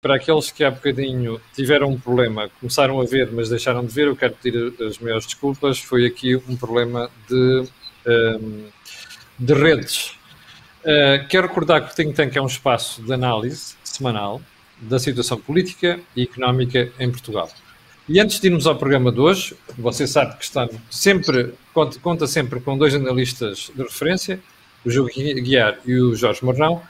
para aqueles que há bocadinho tiveram um problema, começaram a ver, mas deixaram de ver, eu quero pedir as maiores desculpas. Foi aqui um problema de, um, de redes. Uh, quero recordar que o Think Tank é um espaço de análise semanal da situação política e económica em Portugal. E antes de irmos ao programa de hoje, você sabe que está sempre, conta, conta sempre com dois analistas de referência, o João Guiar e o Jorge Morrão.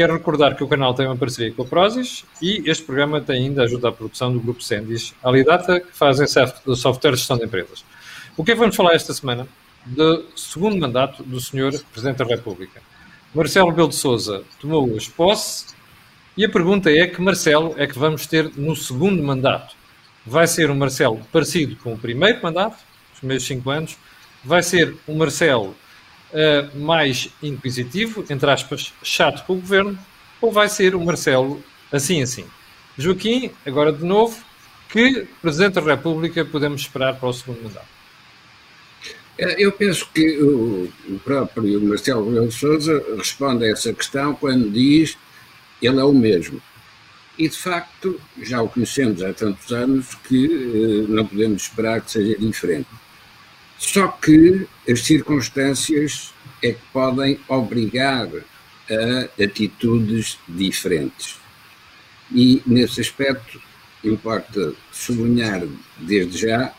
Quero recordar que o canal tem uma parceria com a Prozis e este programa tem ainda ajuda à produção do grupo Sendis, Alidata, que fazem software de gestão de empresas. O que é que vamos falar esta semana? Do segundo mandato do Sr. Presidente da República. Marcelo Belo de Souza tomou hoje posse e a pergunta é que Marcelo é que vamos ter no segundo mandato. Vai ser um Marcelo parecido com o primeiro mandato, os primeiros cinco anos, vai ser um Marcelo uh, mais inquisitivo, entre aspas, chato com o governo, ou vai ser o Marcelo assim assim? Joaquim, agora de novo, que Presidente da República podemos esperar para o segundo mandato? É, eu penso que o próprio Marcelo Rebelo de Sousa responde a essa questão quando diz ele é o mesmo. E, de facto, já o conhecemos há tantos anos que eh, não podemos esperar que seja diferente. Só que as circunstâncias é que podem obrigar a atitudes diferentes. E, nesse aspecto, importa sublinhar desde já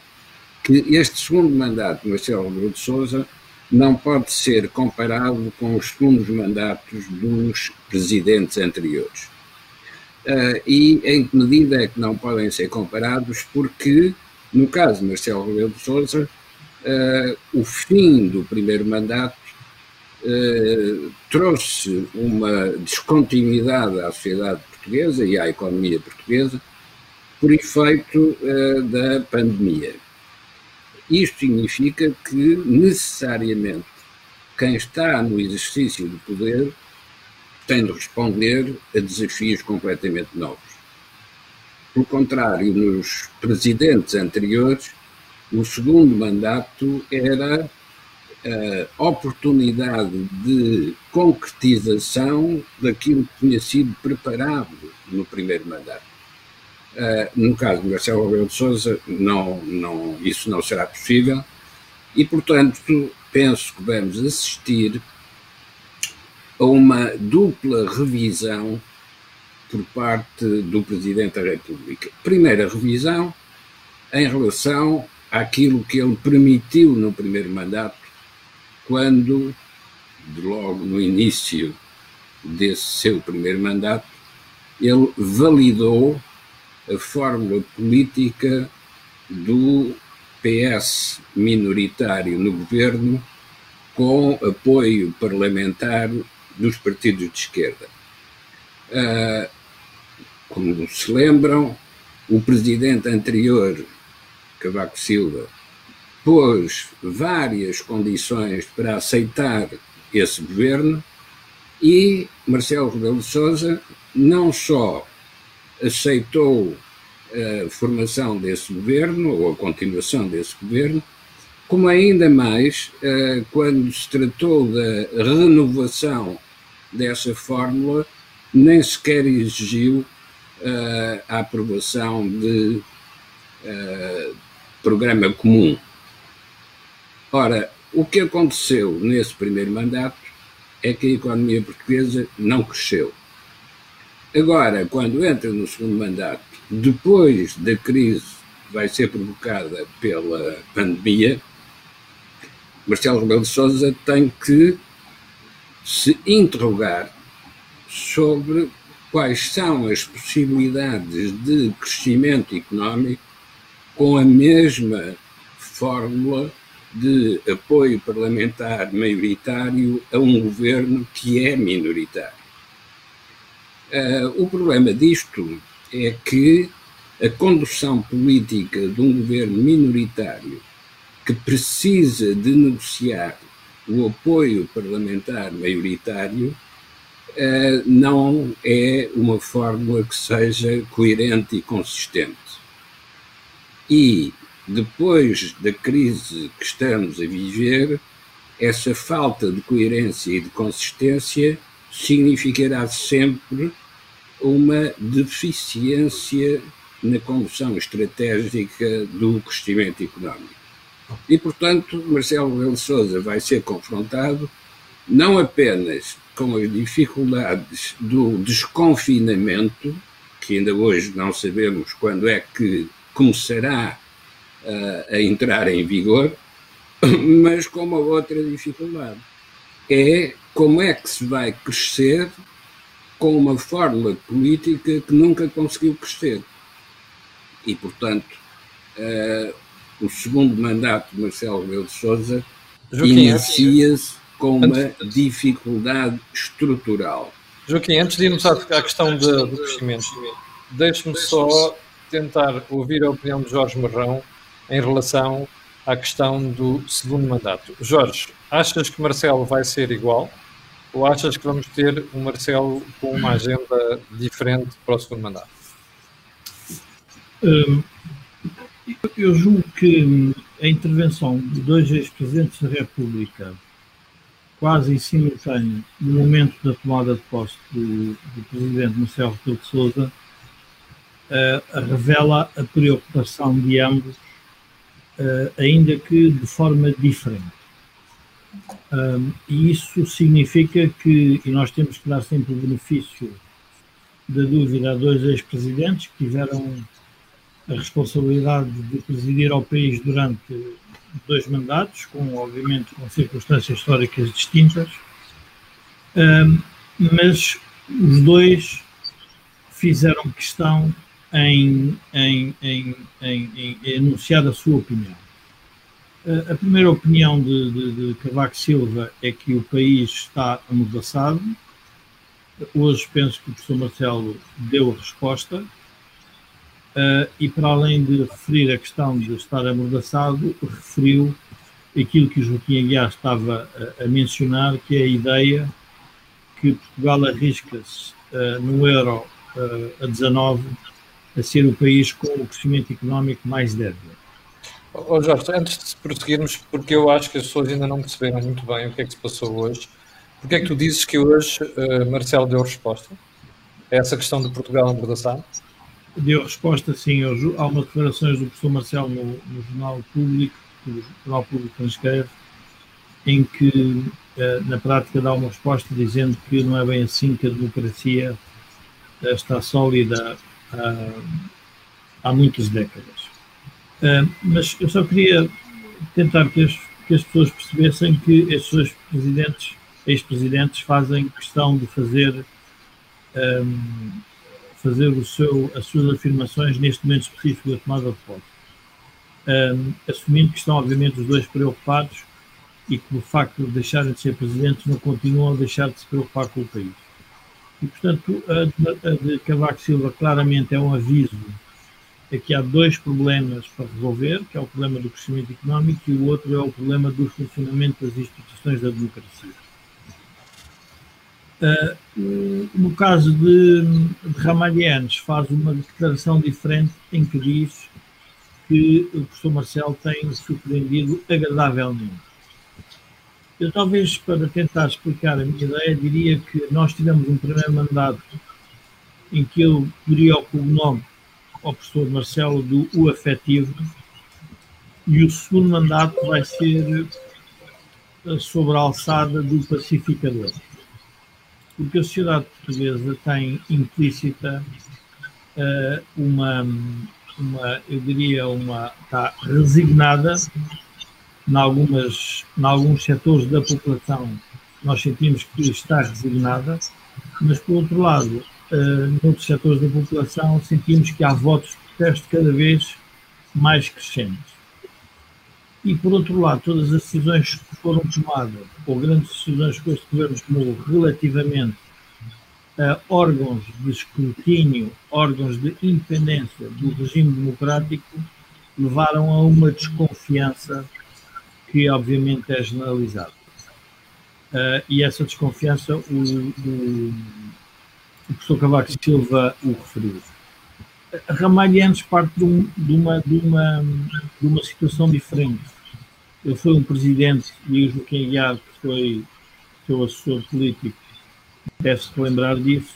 que este segundo mandato de Marcelo Rebelo de Sousa não pode ser comparado com os segundos mandatos dos presidentes anteriores. Uh, e em que medida é que não podem ser comparados? Porque, no caso de Marcelo Rebelo de Sousa, o fim do primeiro mandato uh, trouxe uma descontinuidade à sociedade portuguesa e à economia portuguesa por efeito da pandemia. Isto significa que, necessariamente, quem está no exercício do poder tem de responder a desafios completamente novos. Por contrário, nos presidentes anteriores, o segundo mandato era a oportunidade de concretização daquilo que tinha sido preparado no primeiro mandato. Uh, no caso de Marcelo Rebelo de Sousa, não, não, isso não será possível e, portanto, penso que vamos assistir a uma dupla revisão por parte do Presidente da República. Primeira revisão em relação àquilo que ele permitiu no primeiro mandato, quando, logo no início desse seu primeiro mandato, ele validou a fórmula política do PS minoritário no governo com apoio parlamentar dos partidos de esquerda. Uh, como se lembram, o presidente anterior, Cavaco Silva, pôs várias condições para aceitar esse governo e Marcelo Rebelo de Sousa não só aceitou a formação desse governo, ou a continuação desse governo, como ainda mais eh, quando se tratou da renovação dessa fórmula, nem sequer exigiu eh, a aprovação de eh, programa comum. Ora, o que aconteceu nesse primeiro mandato é que a economia portuguesa não cresceu. Agora, quando entra no segundo mandato, depois da crise que vai ser provocada pela pandemia, Marcelo Rebelo de Sousa tem que se interrogar sobre quais são as possibilidades de crescimento económico com a mesma fórmula de apoio parlamentar maioritário a um governo que é minoritário. Uh, o problema disto é que a condução política de um governo minoritário que precisa de negociar o apoio parlamentar maioritário uh, não é uma fórmula que seja coerente e consistente. E depois da crise que estamos a viver, essa falta de coerência e de consistência significará sempre uma deficiência na condução estratégica do crescimento económico. E, portanto, Marcelo Rebelo Sousa vai ser confrontado não apenas com as dificuldades do desconfinamento, que ainda hoje não sabemos quando é que começará uh, a entrar em vigor, mas com uma outra dificuldade. É como é que se vai crescer com uma fórmula política que nunca conseguiu crescer. E, portanto, uh, o segundo mandato de Marcelo Rebelo de Sousa inicia-se com uma dificuldade estrutural. Joaquim, antes de irmos à, questão do crescimento, deixe-me só tentar ouvir a opinião de Jorge Marrão em relação à questão do segundo mandato. Jorge, achas que Marcelo vai ser igual ou achas que vamos ter um Marcelo com uma agenda diferente para o segundo mandato? Hum, eu julgo que a intervenção de dois ex-presidentes da República, quase em simultâneo, no momento da tomada de posse do, do presidente Marcelo Rebelo de Sousa, uh, revela a preocupação de ambos, uh, ainda que de forma diferente. Um, e isso significa que, e nós temos que dar sempre o benefício da dúvida a dois ex-presidentes que tiveram a responsabilidade de presidir ao país durante dois mandatos, com, obviamente, com circunstâncias históricas distintas, um, mas os dois fizeram questão em, em, em, em, enunciar a sua opinião. A primeira opinião de, de, de Cavaco Silva é que o país está amordaçado. Hoje penso que o professor Marcelo deu a resposta. Uh, e para além de referir a questão de estar amordaçado, referiu aquilo que o Joaquim Aguiar estava a, a mencionar, que é a ideia que Portugal arrisca-se uh, no euro uh, a 19 a ser o país com o crescimento económico mais débil. Oh, Jorge, antes de prosseguirmos, porque eu acho que as pessoas ainda não perceberam muito bem o que é que se passou hoje, porque é que tu dizes que hoje uh, Marcelo deu resposta a essa questão de Portugal amordaçado? Deu resposta, sim. Há umas declarações do professor Marcelo no, no Jornal Público, no Jornal Público transcreve, em que uh, na prática dá uma resposta dizendo que não é bem assim que a democracia uh, está sólida há muitas décadas. Uh, mas eu só queria tentar que as, que as pessoas percebessem que estes dois presidentes, ex-presidentes, fazem questão de fazer, um, fazer o seu, as suas afirmações neste momento específico da tomada de posse. Um, assumindo que estão, obviamente, os dois preocupados e que, o facto de deixarem de ser presidentes, não continuam a deixar de se preocupar com o país. E, portanto, a, de Cavaco Silva claramente é um aviso Aqui há dois problemas para resolver, que é o problema do crescimento económico e o outro é o problema do funcionamento das instituições da democracia. Uh, no caso de, Ramalhianes, faz uma declaração diferente em que diz que o professor Marcelo tem surpreendido agradavelmente. Eu talvez, para tentar explicar a minha ideia, diria que nós tivemos um primeiro mandato em que eu poderia o cognome ao professor Marcelo do O Afetivo e o segundo mandato vai ser eh, sobre a alçada do pacificador. Porque a sociedade portuguesa tem implícita uh, uma, uma, eu diria, uma, está resignada em, algumas, em alguns setores da população nós sentimos que está resignada, mas por outro lado uh, noutros setores da população, sentimos que há votos de protesto cada vez mais crescentes. E, por outro lado, todas as decisões que foram tomadas, ou grandes decisões que este governo tomou relativamente a órgãos de escrutínio, órgãos de independência do regime democrático, levaram a uma desconfiança que, obviamente, é generalizada. Uh, e essa desconfiança, o, o, o professor Cavaco Silva o referiu. Ramalhianos parte de, um, de, uma, de, uma, de uma situação diferente. Ele foi um presidente, e o Joaquim Aguiar, que foi seu assessor político, deve-se lembrar disso,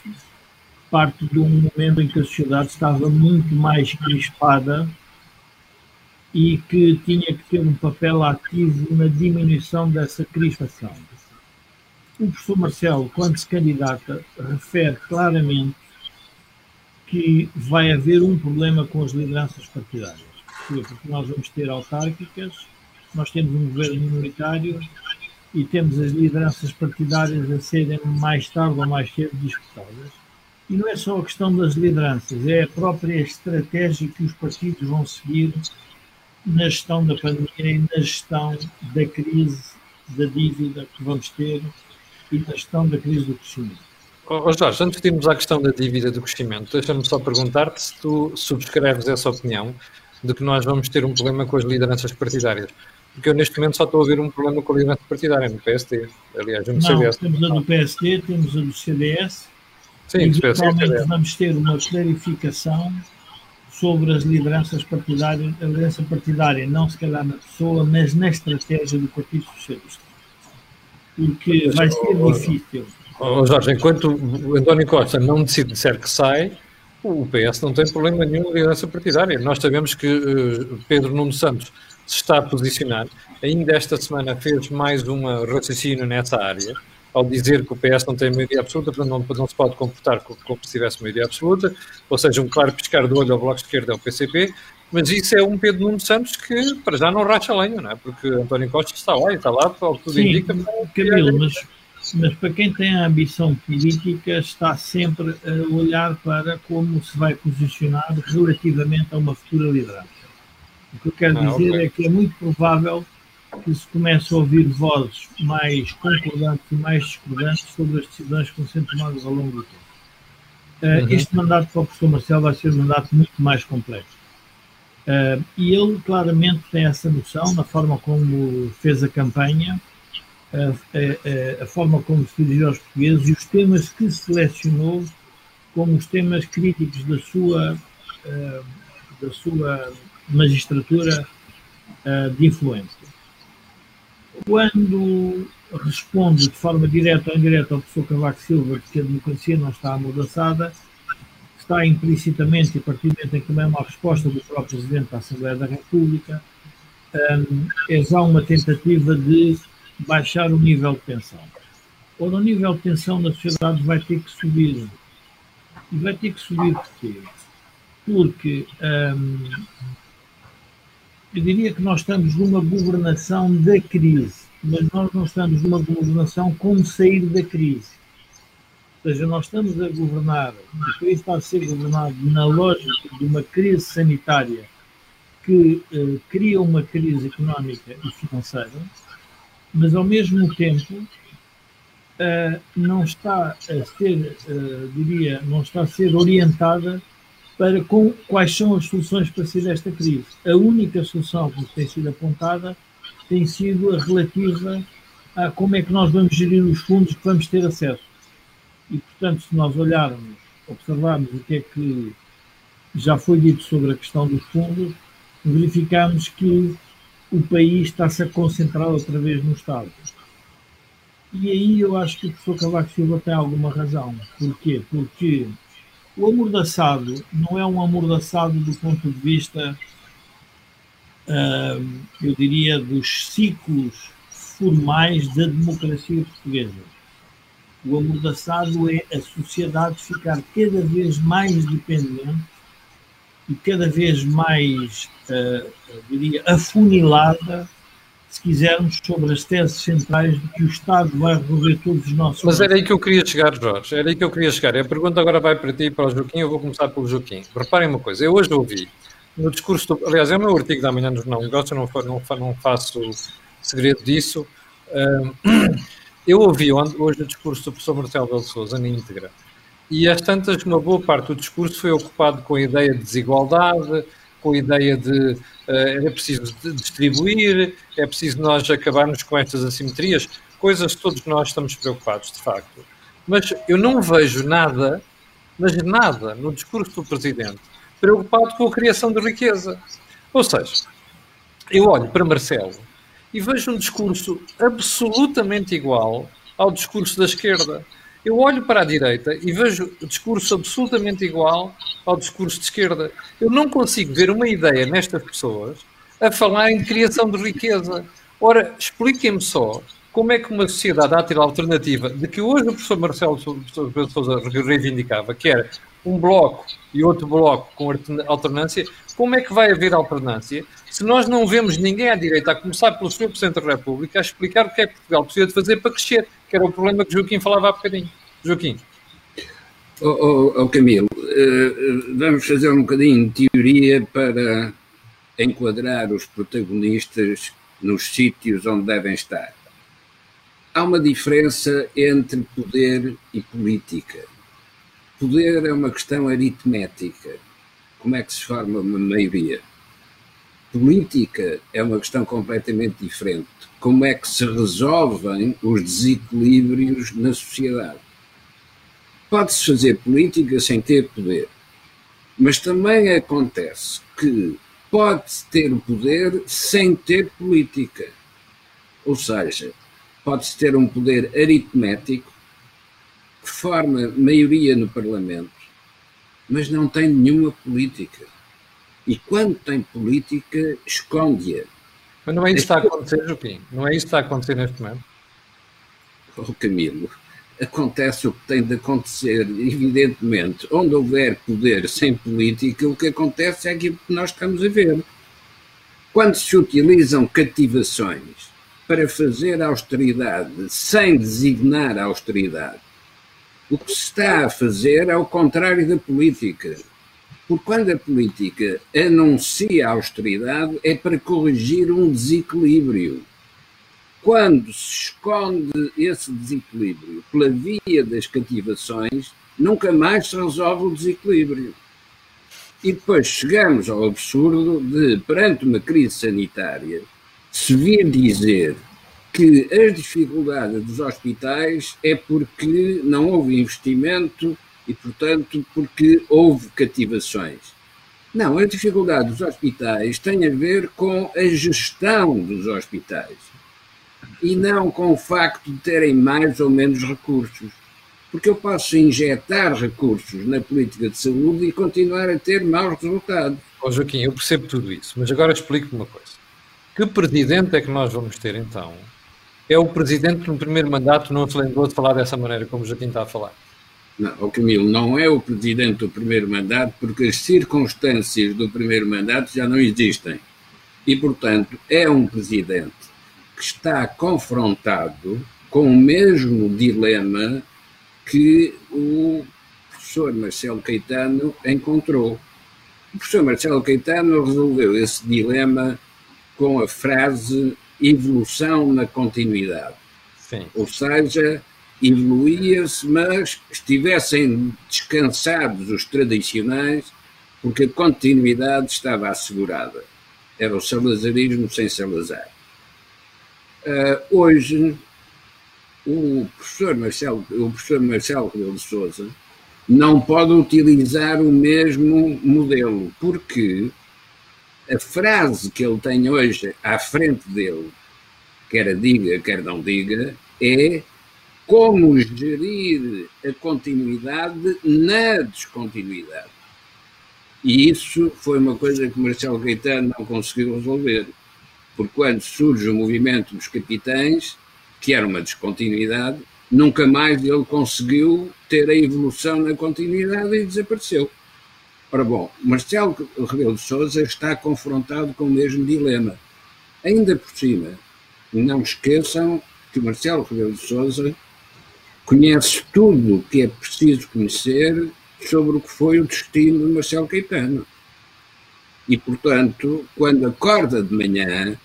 parte de um momento em que a sociedade estava muito mais crispada e que tinha que ter um papel ativo na diminuição dessa crispação. O professor Marcelo, quando se candidata, refere claramente que vai haver um problema com as lideranças partidárias. Porque nós vamos ter autárquicas, nós temos um governo minoritário e temos as lideranças partidárias a serem mais tarde ou mais cedo disputadas. E não é só a questão das lideranças, é a própria estratégia que os partidos vão seguir na gestão da pandemia e na gestão da crise da dívida que vamos ter e na gestão da crise do crescimento. Oh, Jorge, antes de irmos à questão da dívida do crescimento, deixa-me só perguntar-te se tu subscreves essa opinião de que nós vamos ter um problema com as lideranças partidárias. Porque eu neste momento só estou a ver um problema com a liderança partidária no PSD, aliás, no CDS. Temos a do PSD, temos a do CDS. Sim, e eventualmente vamos ter uma clarificação sobre as lideranças partidárias, a liderança partidária, não se calhar na pessoa, mas na estratégia do Partido Socialista. Porque vai ser difícil. Oh, Jorge, enquanto António Costa não decide disser que sai, o PS não tem problema nenhum na liderança partidária. Nós sabemos que uh, Pedro Nuno Santos se está a posicionar. Ainda esta semana fez mais um raciocínio nessa área, ao dizer que o PS não tem maioria absoluta, portanto não, não se pode comportar como, como se tivesse maioria absoluta, ou seja, um claro piscar do olho ao Bloco de Esquerda ao PCP, mas isso é um Pedro Nuno Santos que para já não racha lenha, não é? Porque António Costa está lá e está lá, ao que tudo Sim, indica. Camilo, mas, mas para quem tem a ambição política está sempre a olhar para como se vai posicionar relativamente a uma futura liderança. O que eu quero ah, dizer okay. é que é muito provável que se comece a ouvir vozes mais concordantes e mais discordantes sobre as decisões que vão ser tomadas ao longo do tempo. Uh, uhum. Este mandato para o professor Marcelo vai ser um mandato muito mais complexo. Uh, e ele claramente tem essa noção na forma como fez a campanha, uh, a forma como se dirigiu aos portugueses e os temas que selecionou como os temas críticos da sua, da sua magistratura uh, de influência. Quando responde de forma direta ou indireta ao professor Cavaco Silva que a democracia não está amordaçada, está implicitamente, e a partir do momento em que também é uma resposta do próprio Presidente da Assembleia da República, um, é já uma tentativa de baixar o nível de tensão. Ora, o nível de tensão na sociedade vai ter que subir. E vai ter que subir porquê? Porque um, eu diria que nós estamos numa governação da crise, mas nós não estamos numa governação como sair da crise. Ou seja, nós estamos a governar, o país está a ser governado na lógica de uma crise sanitária que eh, cria uma crise económica e financeira, mas ao mesmo tempo eh, não está a ser, eh, diria, não está a ser orientada para com, quais são as soluções para sair desta crise. A única solução que tem sido apontada tem sido a relativa a como é que nós vamos gerir os fundos que vamos ter acesso. E, portanto, se nós olharmos, observarmos o que é que já foi dito sobre a questão dos fundos, verificamos que o país está-se a concentrar outra vez no Estado. E aí eu acho que o professor Cavaco Silva tem alguma razão. Porquê? Porque o amordaçado não é um amordaçado do ponto de vista, eu diria, dos ciclos formais da democracia portuguesa. O amordaçado é a sociedade ficar cada vez mais dependente e cada vez mais, uh, diria, afunilada se quisermos, sobre as teses centrais de que o Estado vai resolver todos os nossos Mas era aí que eu queria chegar, Jorge, era aí que eu queria chegar. A pergunta agora vai para ti e para o Joaquim, eu vou começar pelo Joaquim. Reparem uma coisa, eu hoje ouvi no discurso, do, aliás, é o meu artigo da manhã nos não negócios, eu não, não, não faço segredo disso. eu ouvi hoje o discurso do professor Marcelo Belo Souza na íntegra. E às tantas, uma boa parte do discurso foi ocupado com a ideia de desigualdade, com a ideia de uh, era preciso distribuir, é preciso nós acabarmos com estas assimetrias, coisas que todos nós estamos preocupados, de facto. Mas eu não vejo nada, mas nada, no discurso do Presidente preocupado com a criação de riqueza. Ou seja, eu olho para Marcelo e vejo um discurso absolutamente igual ao discurso da esquerda. Eu olho para a direita e vejo discurso absolutamente igual ao discurso de esquerda. Eu não consigo ver uma ideia nestas pessoas a falarem de criação de riqueza. Ora, expliquem-me só como é que uma sociedade ter alternativa de que hoje o professor Marcelo Sousa reivindicava, que era um bloco e outro bloco com alternância, como é que vai haver alternância se nós não vemos ninguém à direita, a começar pelo Sr. Presidente da República, a explicar o que é que Portugal precisa de fazer para crescer, que era o problema que Joaquim falava há bocadinho. Joaquim. Oh, oh, oh Camilo, uh, vamos fazer um bocadinho de teoria para enquadrar os protagonistas nos sítios onde devem estar. Há uma diferença entre poder e política. Poder é uma questão aritmética. Como é que se forma uma maioria? Política é uma questão completamente diferente. Como é que se resolvem os desequilíbrios na sociedade? Pode-se fazer política sem ter poder, mas também acontece que pode-se ter poder sem ter política. Ou seja, pode-se ter um poder aritmético que forma maioria no Parlamento, mas não tem nenhuma política. E quando tem política, esconde-a. Mas não é isso que está a acontecer, Joaquim? Não é isso que está a acontecer neste momento? Oh, Camilo, acontece o que tem de acontecer, evidentemente. Onde houver poder sem política, o que acontece é aquilo que nós estamos a ver. Quando se utilizam cativações para fazer austeridade sem designar a austeridade, o que se está a fazer é o contrário da política. Porque quando a política anuncia a austeridade é para corrigir um desequilíbrio. Quando se esconde esse desequilíbrio pela via das cativações, nunca mais se resolve o desequilíbrio. E depois chegamos ao absurdo de, perante uma crise sanitária, se vir dizer que as dificuldades dos hospitais é porque não houve investimento e, portanto, porque houve cativações. Não, a dificuldade dos hospitais tem a ver com a gestão dos hospitais e não com o facto de terem mais ou menos recursos. Porque eu posso injetar recursos na política de saúde e continuar a ter maus resultados. Oh, Joaquim, eu percebo tudo isso, mas agora explico-me uma coisa. Que presidente é que nós vamos ter então? É o presidente que no primeiro mandato não se lembrou de falar dessa maneira como o Joaquim está a falar. Não, Camilo, não é o presidente do primeiro mandato, porque as circunstâncias do primeiro mandato já não existem. E, portanto, é um presidente que está confrontado com o mesmo dilema que o professor Marcelo Caetano encontrou. O professor Marcelo Caetano resolveu esse dilema com a frase evolução na continuidade. Sim. Ou seja, evoluía-se, mas estivessem descansados os tradicionais, porque a continuidade estava assegurada. Era o salazarismo sem Salazar. Uh, hoje, o professor Marcelo, o professor Marcelo Rebelo de Sousa não pode utilizar o mesmo modelo, porque a frase que ele tem hoje à frente dele, quer a diga, quer não diga, é como gerir a continuidade na descontinuidade. E isso foi uma coisa que Marcelo Gaetano não conseguiu resolver, porque quando surge o movimento dos capitães, que era uma descontinuidade, nunca mais ele conseguiu ter a evolução na continuidade e desapareceu. Ora bom, Marcelo Rebelo de Sousa está confrontado com o mesmo dilema. Ainda por cima, não esqueçam que Marcelo Rebelo de Sousa conhece tudo o que é preciso conhecer sobre o que foi o destino de Marcelo Caetano. E, portanto, quando acorda de manhã,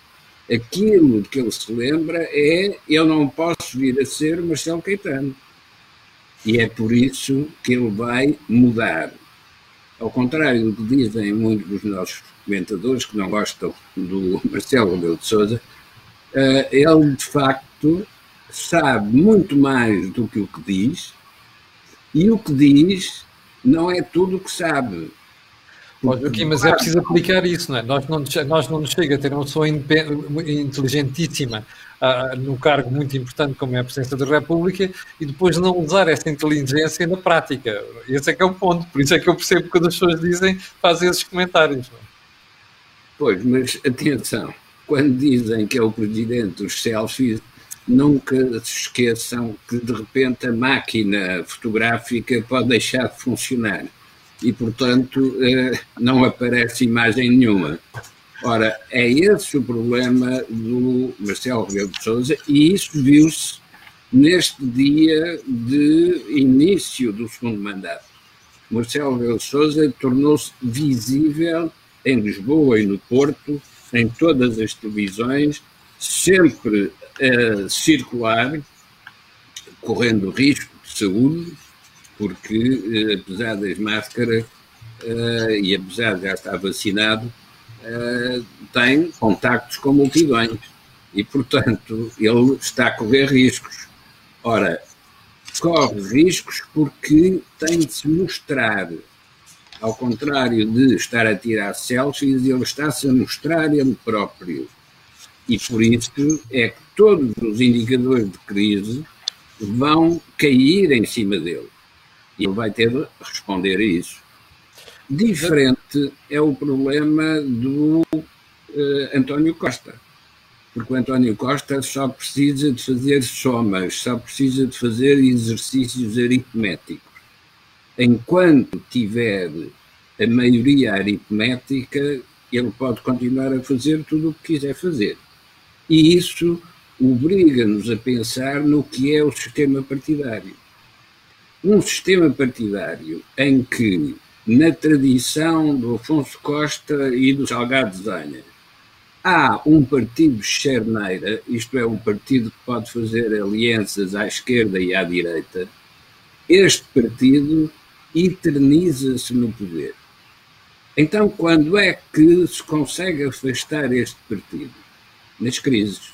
aquilo que ele se lembra é eu não posso vir a ser Marcelo Caetano. E é por isso que ele vai mudar. Ao contrário do que dizem muitos dos nossos comentadores que não gostam do Marcelo Rebelo de Sousa, eh, ele de facto sabe muito mais do que o que diz, e o que diz não é tudo o que sabe. Aqui, mas é preciso aplicar isso, não é? Nós não, nós não nos chega a ter uma pessoa inteligentíssima uh, num cargo muito importante como é a presidência da República e depois não usar essa inteligência na prática. Esse é que é o ponto. Por isso é que eu percebo quando as pessoas dizem, fazem esses comentários. É? Pois, mas atenção, quando dizem que é o presidente dos selfies, nunca se esqueçam que de repente a máquina fotográfica pode deixar de funcionar e, portanto, eh, não aparece imagem nenhuma. Ora, é esse o problema do Marcelo Rebelo de Sousa e isso viu-se neste dia de início do segundo mandato. Marcelo Rebelo de Sousa tornou-se visível em Lisboa e no Porto, em todas as televisões, sempre circular, correndo risco de saúde, porque eh, apesar das máscaras uh, e apesar de já estar vacinado, uh, tem contactos com multidões e, portanto, ele está a correr riscos. Ora, corre riscos porque tem de se mostrar, ao contrário de estar a tirar selfies, ele está-se a mostrar ele próprio. E por isso é que todos os indicadores de crise vão cair em cima dele. E ele vai ter de responder a isso. Diferente é o problema do uh, António Costa. Porque o António Costa só precisa de fazer somas, só precisa de fazer exercícios aritméticos. Enquanto tiver a maioria aritmética, ele pode continuar a fazer tudo o que quiser fazer. E isso obriga-nos a pensar no que é o sistema partidário um sistema partidário em que, na tradição do Afonso Costa e do Salgado Zanha, há um partido charneira, isto é, um partido que pode fazer alianças à esquerda e à direita, este partido eterniza-se no poder. Então, quando é que se consegue afastar este partido? Nas crises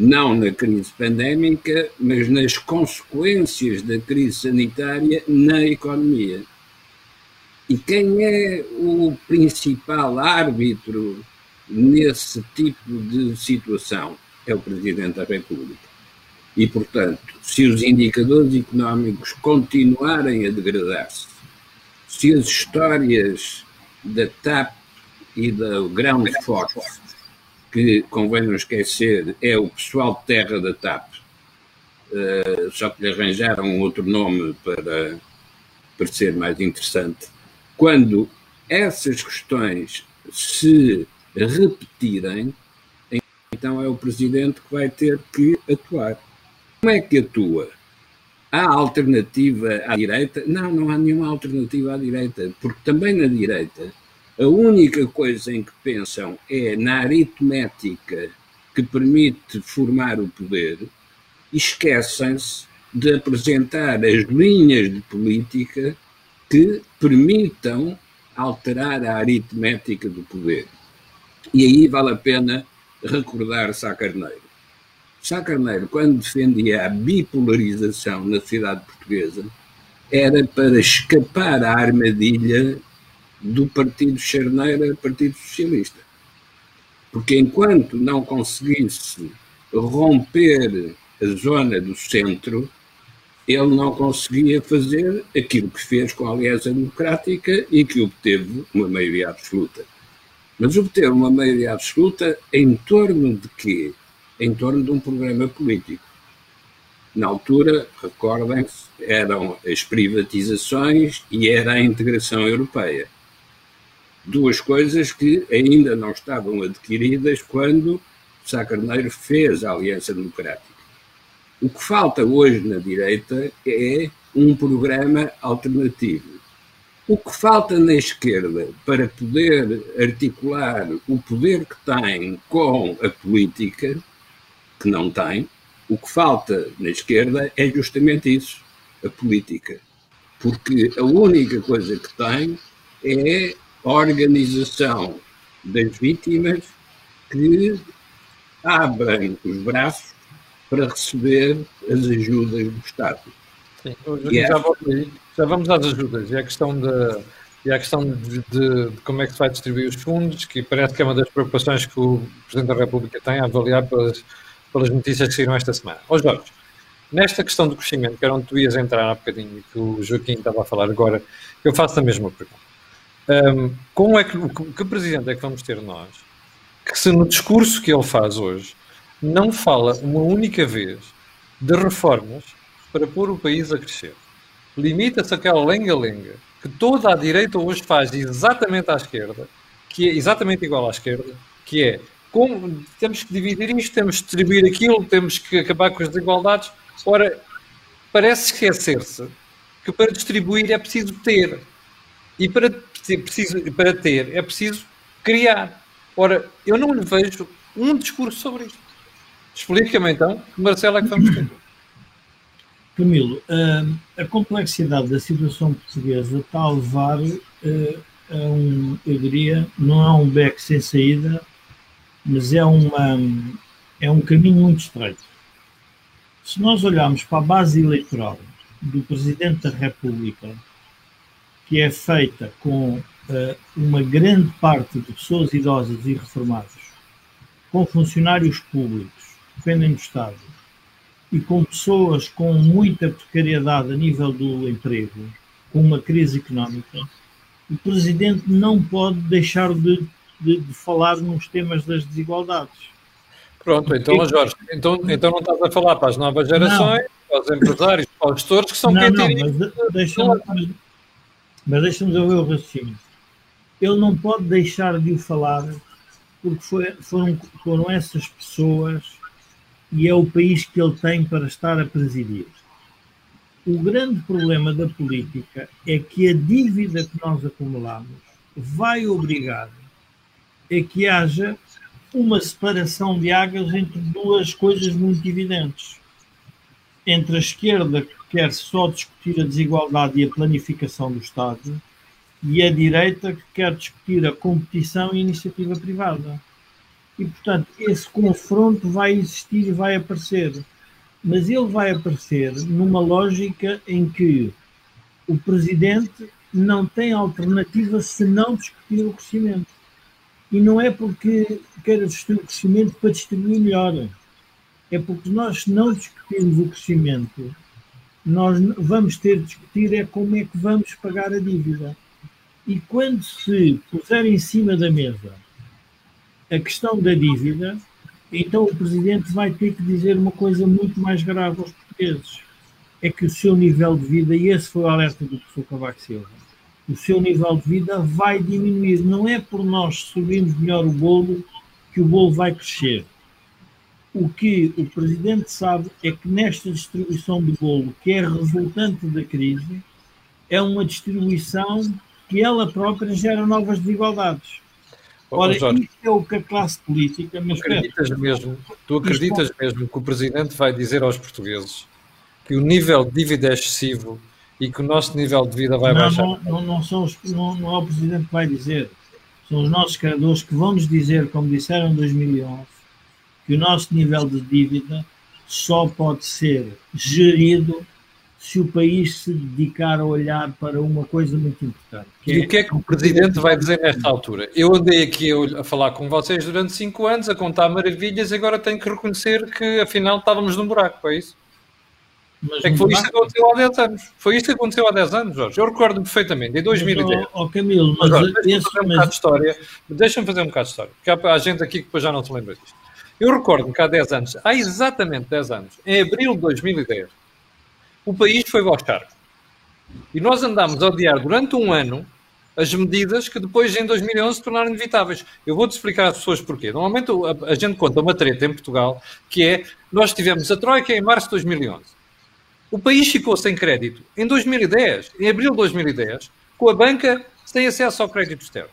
não na crise pandémica, mas nas consequências da crise sanitária na economia. E quem é o principal árbitro nesse tipo de situação? É o Presidente da República. E, portanto, se os indicadores económicos continuarem a degradar-se, se as histórias da TAP e da Ground Force que, convém não esquecer, é o pessoal de terra da TAP, uh, só que lhe arranjaram outro nome para, ser mais interessante. Quando essas questões se repetirem, então é o Presidente que vai ter que atuar. Como é que atua? Há alternativa à direita? Não, não há nenhuma alternativa à direita, porque também na direita a única coisa em que pensam é na aritmética que permite formar o poder e esquecem-se de apresentar as linhas de política que permitam alterar a aritmética do poder. E aí vale a pena recordar Sá Carneiro. Sá Carneiro, quando defendia a bipolarização na sociedade portuguesa, era para escapar à armadilha do Partido Charneira Partido Socialista. Porque enquanto não conseguisse romper a zona do centro, ele não conseguia fazer aquilo que fez com a Aliança Democrática e que obteve uma maioria absoluta. Mas obteve uma maioria absoluta em torno de quê? Em torno de um programa político. Na altura, recordem-se, eram as privatizações e era a integração europeia duas coisas que ainda não estavam adquiridas quando Sá Carneiro fez a Aliança Democrática. O que falta hoje na direita é um programa alternativo. O que falta na esquerda para poder articular o poder que tem com a política, que não tem, o que falta na esquerda é justamente isso, a política. Porque a única coisa que tem é organização das vítimas que abrem os braços para receber as ajudas do Estado. Sim, já, vamos, já, vamos às ajudas. E a questão de, e à questão de, de, de, como é que se vai distribuir os fundos, que parece que é uma das preocupações que o Presidente da República tem a avaliar pelas, pelas notícias que saíram esta semana. Ó Jorge, nesta questão do crescimento, que era onde tu ias entrar há bocadinho e que o Joaquim estava a falar agora, eu faço a mesma pergunta. Um, como é que, que Presidente é que vamos ter nós, que se no discurso que ele faz hoje, não fala uma única vez de reformas para pôr o país a crescer? Limita-se aquela lenga-lenga que toda a direita hoje faz exatamente à esquerda, que é exatamente igual à esquerda, que é como temos que dividir isto, temos que distribuir aquilo, temos que acabar com as desigualdades. Ora, parece esquecer-se que para distribuir é preciso ter. E para, preciso, para ter é preciso criar. Ora, eu não lhe vejo um discurso sobre isto. Explica-me então, Marcelo, é que vamos ter. Camilo, a complexidade da situação portuguesa está a levar a um, eu diria, não é um beco sem saída, mas é, uma, é um caminho muito estreito. Se nós olharmos para a base eleitoral do Presidente da República, que é feita com uh, uma grande parte de pessoas idosas e reformadas, com funcionários públicos, dependem do Estado, e com pessoas com muita precariedade a nível do emprego, com uma crise económica, o Presidente não pode deixar de, de, de falar nos temas das desigualdades. Pronto, então, Jorge, então, então não estás a falar para as novas gerações, não. para os empresários, para os gestores que são não, não, mas deixa-me mas deixa-me ver o raciocínio. Ele não pode deixar de o falar porque foi, foram, foram essas pessoas e é o país que ele tem para estar a presidir. O grande problema da política é que a dívida que nós acumulamos vai obrigar a que haja uma separação de águas entre duas coisas muito evidentes. Entre a esquerda, que quer só discutir a desigualdade e a planificação do Estado, e a direita, que quer discutir a competição e a iniciativa privada. E, portanto, esse confronto vai existir e vai aparecer. Mas ele vai aparecer numa lógica em que o presidente não tem alternativa senão discutir o crescimento. E não é porque queira discutir o crescimento para distribuir melhor. É porque nós, se não discutirmos o crescimento, nós vamos ter de discutir é como é que vamos pagar a dívida. E quando se puser em cima da mesa a questão da dívida, então o Presidente vai ter que dizer uma coisa muito mais grave aos portugueses. É que o seu nível de vida, e esse foi o alerta do professor Cavaco Silva, o seu nível de vida vai diminuir. Não é por nós subirmos melhor o bolo que o bolo vai crescer. O que o Presidente sabe é que nesta distribuição do bolo, que é resultante da crise, é uma distribuição que ela própria gera novas desigualdades. Ora, Jorge, isto é o que a classe política. Mas tu acreditas, mesmo, tu acreditas mesmo que o Presidente vai dizer aos portugueses que o nível de dívida é excessivo e que o nosso nível de vida vai não, baixar? Não, não, não, são os, não, não é o Presidente que vai dizer. São os nossos criadores que vão nos dizer, como disseram em 2011, que o nosso nível de dívida só pode ser gerido se o país se dedicar a olhar para uma coisa muito importante. e é... o que é que o Presidente vai dizer nesta altura? Eu andei aqui a, falar com vocês durante cinco anos, a contar maravilhas, e agora tenho que reconhecer que afinal estávamos num buraco, é isso? Mas é que foi isto que aconteceu há 10 anos. Foi isto que aconteceu há 10 anos, Jorge. Eu recordo perfeitamente, em 2010. Ó oh, oh, Camilo, mas, mas deixa-me fazer um bocado de história. Deixa-me fazer um bocado de história, porque há, há gente aqui que depois já não se lembra disto. Eu recordo que há 10 anos, há exatamente 10 anos, em abril de 2010, o país foi charco. E nós andámos a odiar durante um ano as medidas que depois, em 2011, se tornaram inevitáveis. Eu vou-te explicar às pessoas porquê. Normalmente a, a, gente conta uma treta em Portugal, que é, nós tivemos a Troika em março de 2011. O país ficou sem crédito em 2010, em abril de 2010, com a banca sem acesso ao crédito externo.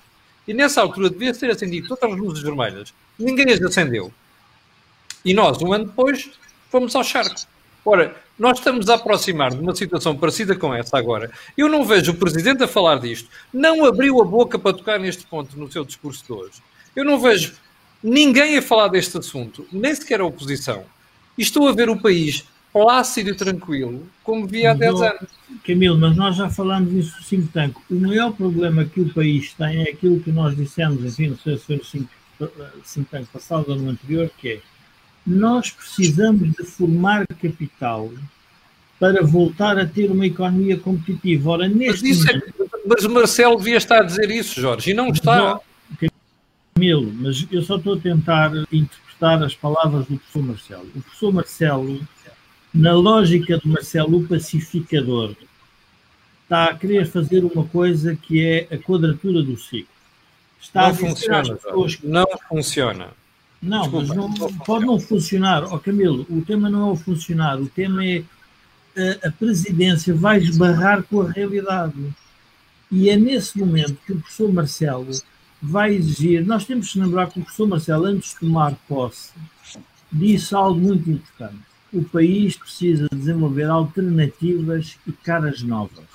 E nessa altura devia ser acendido todas as luzes vermelhas. Ninguém as acendeu. E nós, um ano depois, fomos ao charco. Ora, nós estamos a aproximar de uma situação parecida com essa agora. Eu não vejo o Presidente a falar disto. Não abriu a boca para tocar neste ponto no seu discurso de hoje. Eu não vejo ninguém a falar deste assunto, nem sequer a oposição. E estou a ver o país plácido e tranquilo, como via há 10 anos. Camilo, mas nós já falamos disso no think tank. O maior problema que o país tem é aquilo que nós dissemos, enfim, não sei se foi no think, think tank passado ou no anterior, que é nós precisamos de formar capital para voltar a ter uma economia competitiva. Ora, neste mas, momento, é, mas o Marcelo devia estar a dizer isso, Jorge, e não está. Camilo, mas eu só estou a tentar interpretar as palavras do professor Marcelo. O professor Marcelo, na lógica do Marcelo, o pacificador, está a querer fazer uma coisa que é a quadratura do ciclo. Está não funciona, pessoas... não funciona. Não, Desculpa, mas não, não pode não funcionar. Ó oh, Camilo, o tema não é o funcionar, o tema é a, a presidência vai esbarrar com a realidade. E é nesse momento que o professor Marcelo vai exigir. Nós temos que lembrar que o professor Marcelo, antes de tomar posse, disse algo muito importante. O país precisa desenvolver alternativas e caras novas.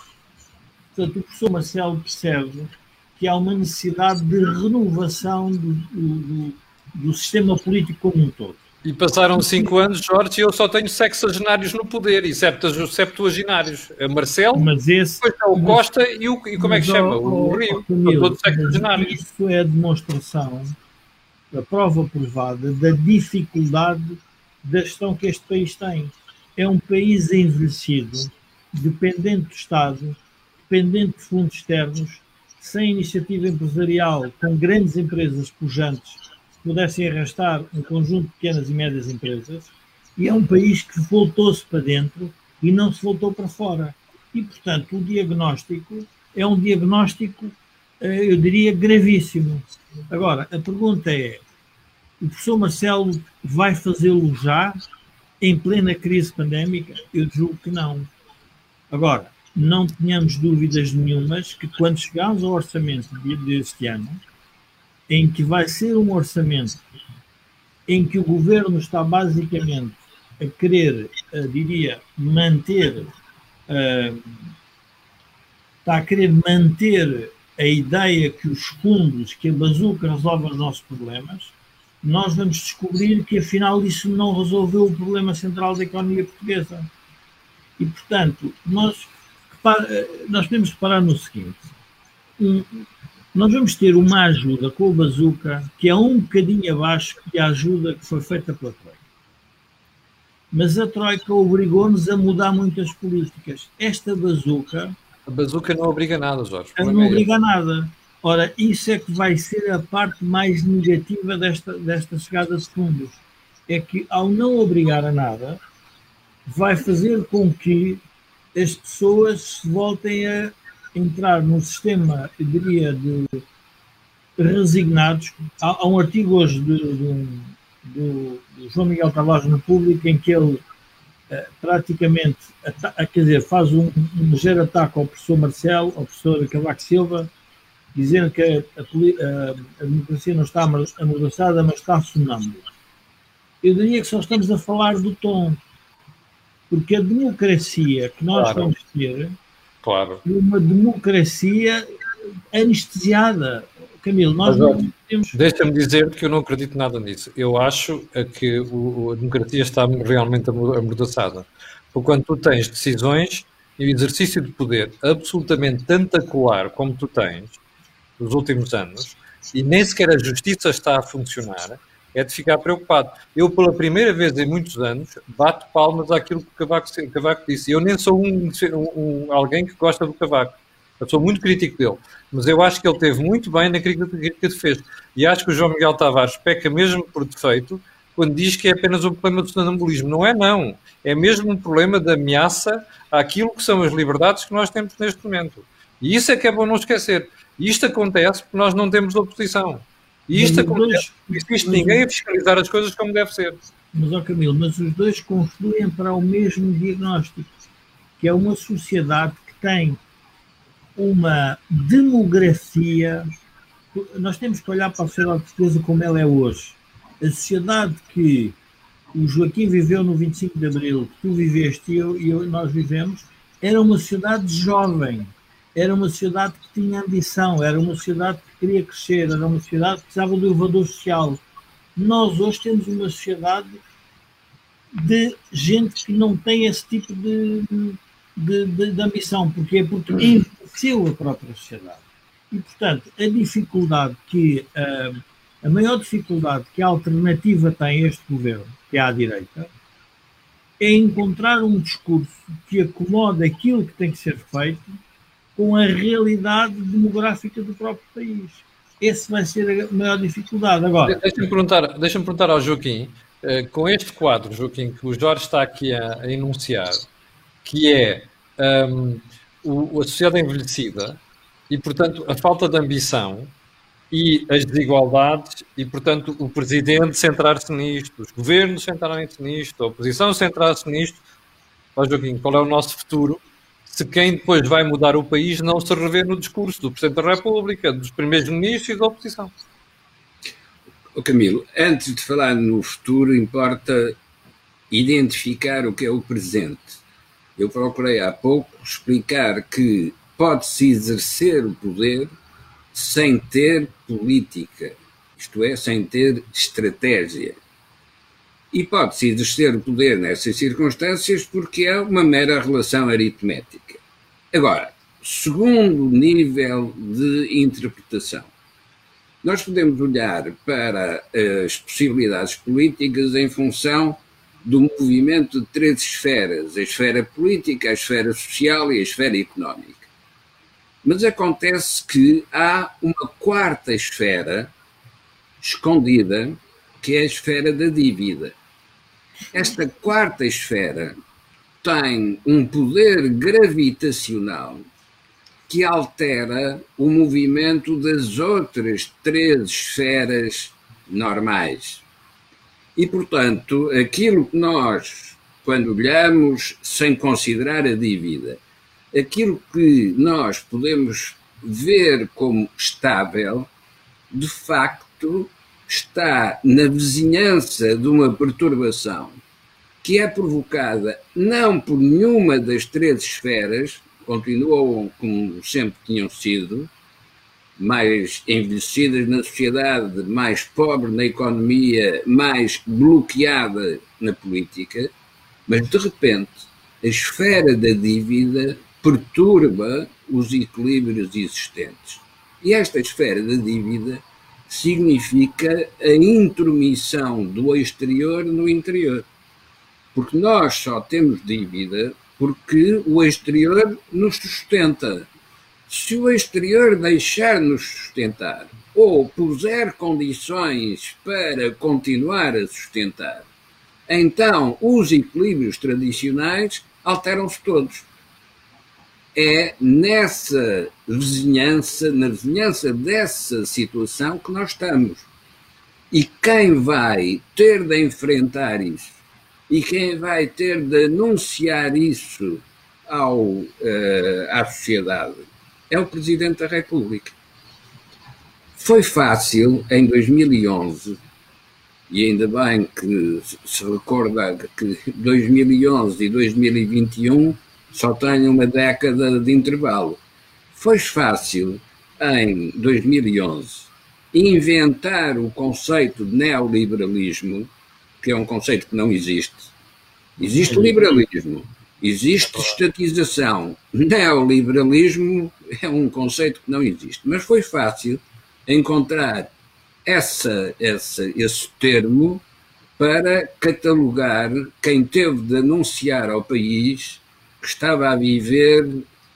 Portanto, o professor Marcelo percebe que há uma necessidade de renovação do, do, do sistema político como um todo. E passaram cinco anos, Jorge, e eu só tenho sexagenários no poder e septuaginários. A Marcelo, mas esse, depois é o Costa mas, e, o, e como é que chama? O, o Rio. todos sexagenários. Isso é a demonstração, a prova provada da dificuldade da gestão que este país tem. É um país envelhecido, dependente do Estado, dependente de fundos externos, sem iniciativa empresarial, com grandes empresas pujantes pudessem arrastar um conjunto de pequenas e médias empresas, e é um país que voltou-se para dentro e não se voltou para fora. E, portanto, o diagnóstico é um diagnóstico, eh, eu diria, gravíssimo. Agora, a pergunta é: o professor Marcelo vai fazê-lo já, em plena crise pandémica? Eu julgo que não. Agora, não tenhamos dúvidas nenhumas que quando chegarmos ao orçamento deste ano, em que vai ser um orçamento em que o governo está basicamente a querer, uh, diria, manter, uh, está a querer manter a ideia que os fundos, que a bazuca resolve os nossos problemas, nós vamos descobrir que afinal isso não resolveu o problema central da economia portuguesa. E, portanto, nós, nós podemos reparar no seguinte: um, nós vamos ter uma ajuda com o Bazuca que é um bocadinho abaixo que a ajuda que foi feita pela Troika. Mas a Troika obrigou-nos a mudar muitas políticas. Esta Bazuca. A Bazuca não obriga nada, Jorge. Não é obriga nada. Ora, isso é que vai ser a parte mais negativa desta, desta chegada de fundos. É que, ao não obrigar a nada, vai fazer com que as pessoas se voltem a entrar num sistema, eu diria, de resignados. Há, há um artigo hoje do, do, João Miguel Tavares no Público em que ele uh, praticamente quer dizer, faz um, um ligeiro ataque ao professor Marcelo, ao professor Cavaco Silva, dizendo que a, a, a democracia não está amordaçada, mas está sonâmbula. Eu diria que só estamos a falar do tom, porque a democracia que nós claro. vamos ter Claro. Uma democracia anestesiada. Camilo, nós Mas, não temos. Deixa-me dizer que eu não acredito nada nisso. Eu acho que o, a democracia está realmente amordaçada. Porque quando tu tens decisões e o exercício de poder absolutamente tentacular como tu tens nos últimos anos, e nem sequer a justiça está a funcionar, é de ficar preocupado. Eu, pela primeira vez em muitos anos, bato palmas àquilo que o Cavaco, Cavaco disse. Eu nem sou um, um, alguém que gosta do Cavaco. Eu sou muito crítico dele. Mas eu acho que ele teve muito bem na crítica que fez. E acho que o João Miguel Tavares peca mesmo por defeito quando diz que é apenas um problema do sonambulismo. Não é, não. É mesmo um problema de ameaça àquilo que são as liberdades que nós temos neste momento. E isso é que é bom não esquecer. E isto acontece porque nós não temos oposição. E isto acontece, não existe ninguém a fiscalizar as coisas como deve ser. Mas, ó Camilo, mas os dois confluem para o mesmo diagnóstico, que é uma sociedade que tem uma demografia. Nós temos que olhar para a sociedade portuguesa como ela é hoje. A sociedade que o Joaquim viveu no 25 de Abril, que tu viveste e, eu, e nós vivemos, era uma sociedade jovem, era uma sociedade que tinha ambição, era uma sociedade que queria crescer, era uma sociedade que precisava do elevador social. Nós hoje temos uma sociedade de gente que não tem esse tipo de, de, de, de ambição. Porquê? Porque envelheceu a própria sociedade. E, portanto, a dificuldade que, a, a maior dificuldade que a alternativa tem a este governo, que é à direita, é encontrar um discurso que acomode aquilo que tem que ser feito com a realidade demográfica do próprio país. Esse vai ser a maior dificuldade. Agora, deixa-me perguntar, deixa perguntar ao Joaquim, eh, com este quadro, Joaquim, que o Jorge está aqui a, enunciar, que é um, o, a sociedade envelhecida e, portanto, a falta de ambição e as desigualdades e, portanto, o presidente centrar-se nisto, os governos centrarem-se nisto, a oposição centrar-se nisto. Ó Joaquim, qual é o nosso futuro se quem depois vai mudar o país não se rever no discurso do Presidente da República, dos primeiros ministros e da oposição? Oh, Camilo, antes de falar no futuro, importa identificar o que é o presente. Eu procurei há pouco explicar que pode-se exercer o poder sem ter política, isto é, sem ter estratégia. E pode-se exercer o poder nessas circunstâncias porque é uma mera relação aritmética. Agora, segundo nível de interpretação, nós podemos olhar para as possibilidades políticas em função do movimento de três esferas: a esfera política, a esfera social e a esfera económica. Mas acontece que há uma quarta esfera escondida, que é a esfera da dívida. Esta quarta esfera tem um poder gravitacional que altera o movimento das outras três esferas normais. E, portanto, aquilo que nós, quando olhamos sem considerar a dívida, aquilo que nós podemos ver como estável, de facto, está na vizinhança de uma perturbação que é provocada não por nenhuma das três esferas, continuam como sempre tinham sido, mais envelhecidas na sociedade, mais pobre na economia, mais bloqueada na política, mas de repente a esfera da dívida perturba os equilíbrios existentes. E esta esfera da dívida significa a intromissão do exterior no interior. Porque nós só temos dívida porque o exterior nos sustenta. Se o exterior deixar-nos sustentar ou puser condições para continuar a sustentar, então os equilíbrios tradicionais alteram-se todos é nessa vizinhança, na vizinhança dessa situação que nós estamos. E quem vai ter de enfrentar isso e quem vai ter de anunciar isso ao, uh, à sociedade é o Presidente da República. Foi fácil em 2011, e ainda bem que se recorda que 2011 e 2021 só tem uma década de intervalo. Foi fácil, em 2011, inventar o conceito de neoliberalismo, que é um conceito que não existe. Existe liberalismo, existe estatização. Neoliberalismo é um conceito que não existe. Mas foi fácil encontrar essa, essa, esse termo para catalogar quem teve de anunciar ao país estava a viver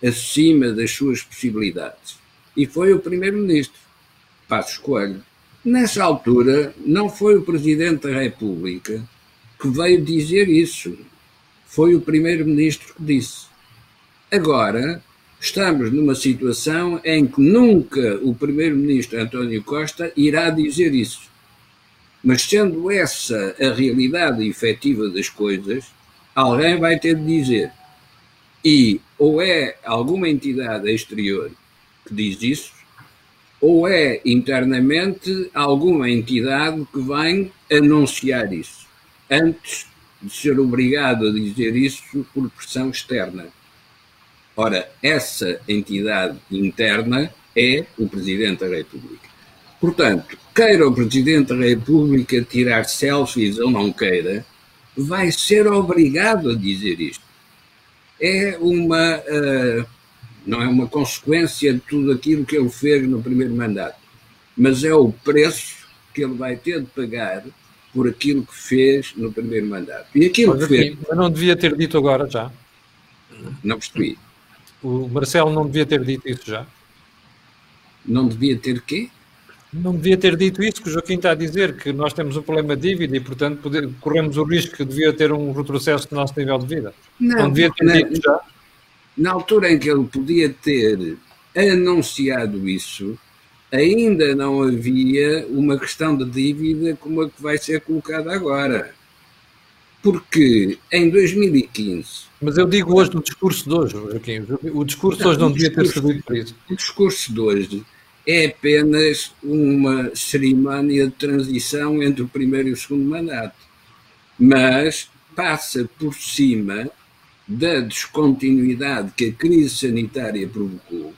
acima das suas possibilidades. E foi o primeiro-ministro, Passos Coelho. Nessa altura, não foi o presidente da República que veio dizer isso. Foi o primeiro-ministro que disse. Agora, estamos numa situação em que nunca o primeiro-ministro António Costa irá dizer isso. Mas sendo essa a realidade efetiva das coisas, alguém vai ter de dizer. E ou é alguma entidade exterior que diz isso, ou é internamente alguma entidade que vem anunciar isso, antes de ser obrigado a dizer isso por pressão externa. Ora, essa entidade interna é o Presidente da República. Portanto, queira o Presidente da República tirar selfies ou não queira, vai ser obrigado a dizer isto. É uma. Uh, não é uma consequência de tudo aquilo que ele fez no primeiro mandato, mas é o preço que ele vai ter de pagar por aquilo que fez no primeiro mandato. E aquilo mas, que fez. Eu não devia ter dito agora já. Não percebi. O Marcelo não devia ter dito isso já. Não devia ter quê? Não devia ter dito isso que o Joaquim está a dizer, que nós temos um problema de dívida e, portanto, poder, corremos o risco que devia ter um retrocesso do nosso nível de vida. Não, não devia ter na, dito já. Na altura em que ele podia ter anunciado isso, ainda não havia uma questão de dívida como a que vai ser colocada agora. Porque em 2015. Mas eu digo hoje no discurso de hoje, Joaquim. O discurso de hoje não devia ter servido para isso. O discurso de hoje é apenas uma cerimónia de transição entre o primeiro e o segundo mandato. Mas passa por cima da descontinuidade que a crise sanitária provocou.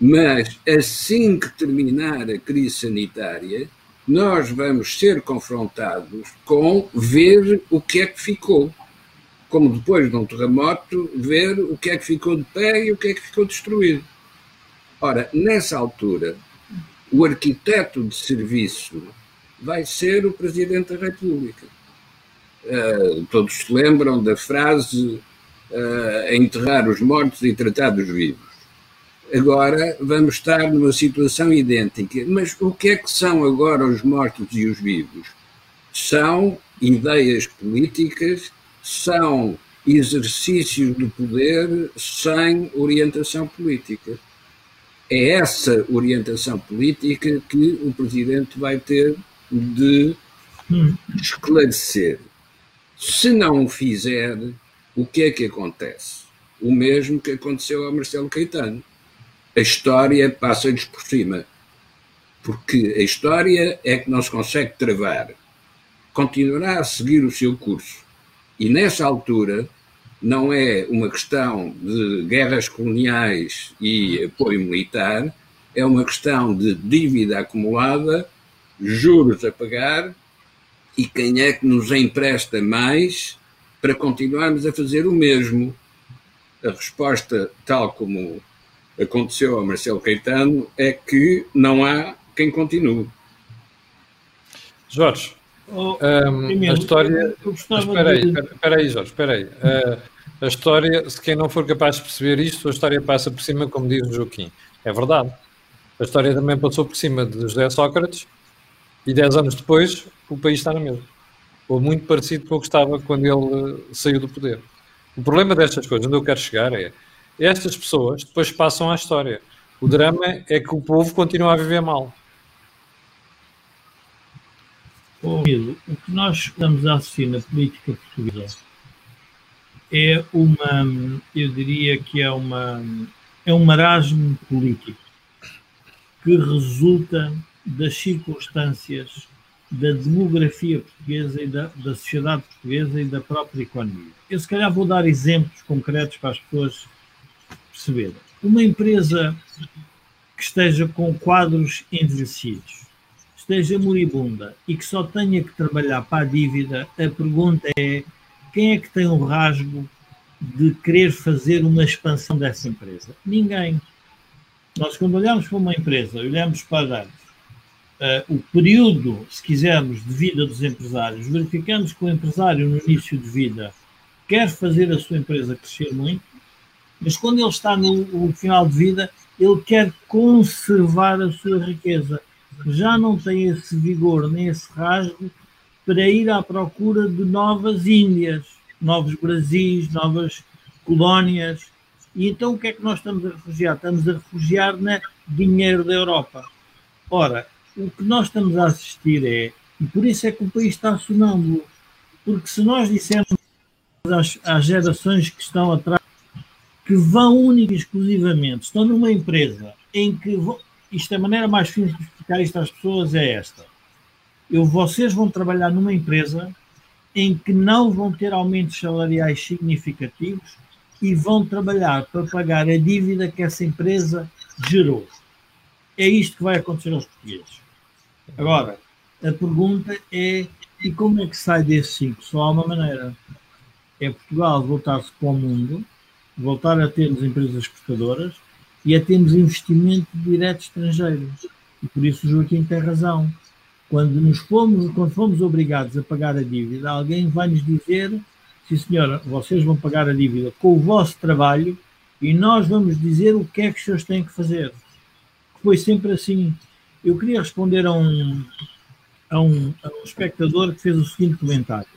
Mas assim que terminar a crise sanitária, nós vamos ser confrontados com ver o que é que ficou. Como depois de um terremoto, ver o que é que ficou de pé e o que é que ficou destruído. Ora, nessa altura, o arquiteto de serviço vai ser o Presidente da República. Uh, todos se lembram da frase uh, enterrar os mortos e tratar dos vivos. Agora vamos estar numa situação idêntica. Mas o que é que são agora os mortos e os vivos? São ideias políticas, são exercícios do poder sem orientação política é essa orientação política que o Presidente vai ter de esclarecer. Se não o fizer, o que é que acontece? O mesmo que aconteceu ao Marcelo Caetano. A história passa-lhes por cima. Porque a história é que não se consegue travar. Continuará a seguir o seu curso. E nessa altura, não é uma questão de guerras coloniais e apoio militar, é uma questão de dívida acumulada, juros a pagar e quem é que nos empresta mais para continuarmos a fazer o mesmo. A resposta, tal como aconteceu ao Marcelo Caetano, é que não há quem continue. Jorge, oh, um, a história. Espera aí, espera aí, Jorge, espera aí. Uh, a história, se quem não for capaz de perceber isto, a história passa por cima, como diz o Joaquim. É verdade. A história também passou por cima de José Sócrates e dez anos depois o país está na mesma. Ou muito parecido com o que estava quando ele eh, saiu do poder. O problema destas coisas, onde eu quero chegar, é estas pessoas depois passam à história. O drama é que o povo continua a viver mal. O que nós estamos a assistir na política portuguesa é uma, eu diria que é uma, é um marasmo político que resulta das circunstâncias da demografia portuguesa e da, da sociedade portuguesa e da própria economia. Eu se calhar vou dar exemplos concretos para as pessoas perceberem. Uma empresa que esteja com quadros envelhecidos, esteja moribunda e que só tenha que trabalhar para a dívida, a pergunta é quem é que tem o rasgo de querer fazer uma expansão dessa empresa? Ninguém. Nós, quando olhamos para uma empresa, olhamos para uh, o período, se quisermos, de vida dos empresários, verificamos que o empresário, no início de vida, quer fazer a sua empresa crescer muito, mas quando ele está no, no final de vida, ele quer conservar a sua riqueza. Já não tem esse vigor nem esse rasgo para ir à procura de novas Índias, novos Brasis, novas colónias. E então o que é que nós estamos a refugiar? Estamos a refugiar na dinheiro da Europa. Ora, o que nós estamos a assistir é, e por isso é que o país está sonâmbulo, porque se nós dissermos às, às gerações que estão atrás que vão única e exclusivamente, estão numa empresa em que, vão, isto é a maneira mais fina de explicar isto às pessoas é esta, eu, vocês vão trabalhar numa empresa em que não vão ter aumentos salariais significativos e vão trabalhar para pagar a dívida que essa empresa gerou. É isto que vai acontecer aos portugueses. Agora, a pergunta é E como é que sai desse ciclo? Só há uma maneira. É Portugal voltar-se para o mundo, voltar a termos empresas exportadoras e a termos investimento direto estrangeiro. E por isso o Joaquim tem razão. Quando nos fomos, quando fomos obrigados a pagar a dívida, alguém vai nos dizer, sim senhora, vocês vão pagar a dívida com o vosso trabalho e nós vamos dizer o que é que os senhores têm que fazer. Foi sempre assim. Eu queria responder a um, a um, a um espectador que fez o seguinte comentário.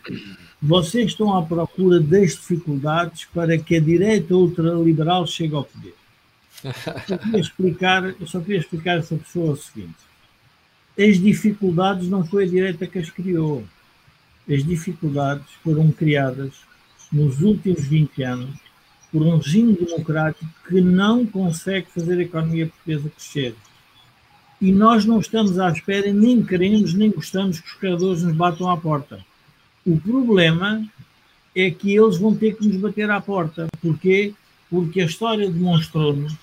Vocês estão à procura das dificuldades para que a direita ultraliberal chegue ao poder. Eu, queria explicar, eu só queria explicar a essa pessoa o seguinte. As dificuldades não foi a direita que as criou. As dificuldades foram criadas nos últimos 20 anos por um regime democrático que não consegue fazer a economia portuguesa crescer. E nós não estamos à espera, nem queremos, nem gostamos que os criadores nos batam à porta. O problema é que eles vão ter que nos bater à porta. Porquê? Porque a história demonstrou-nos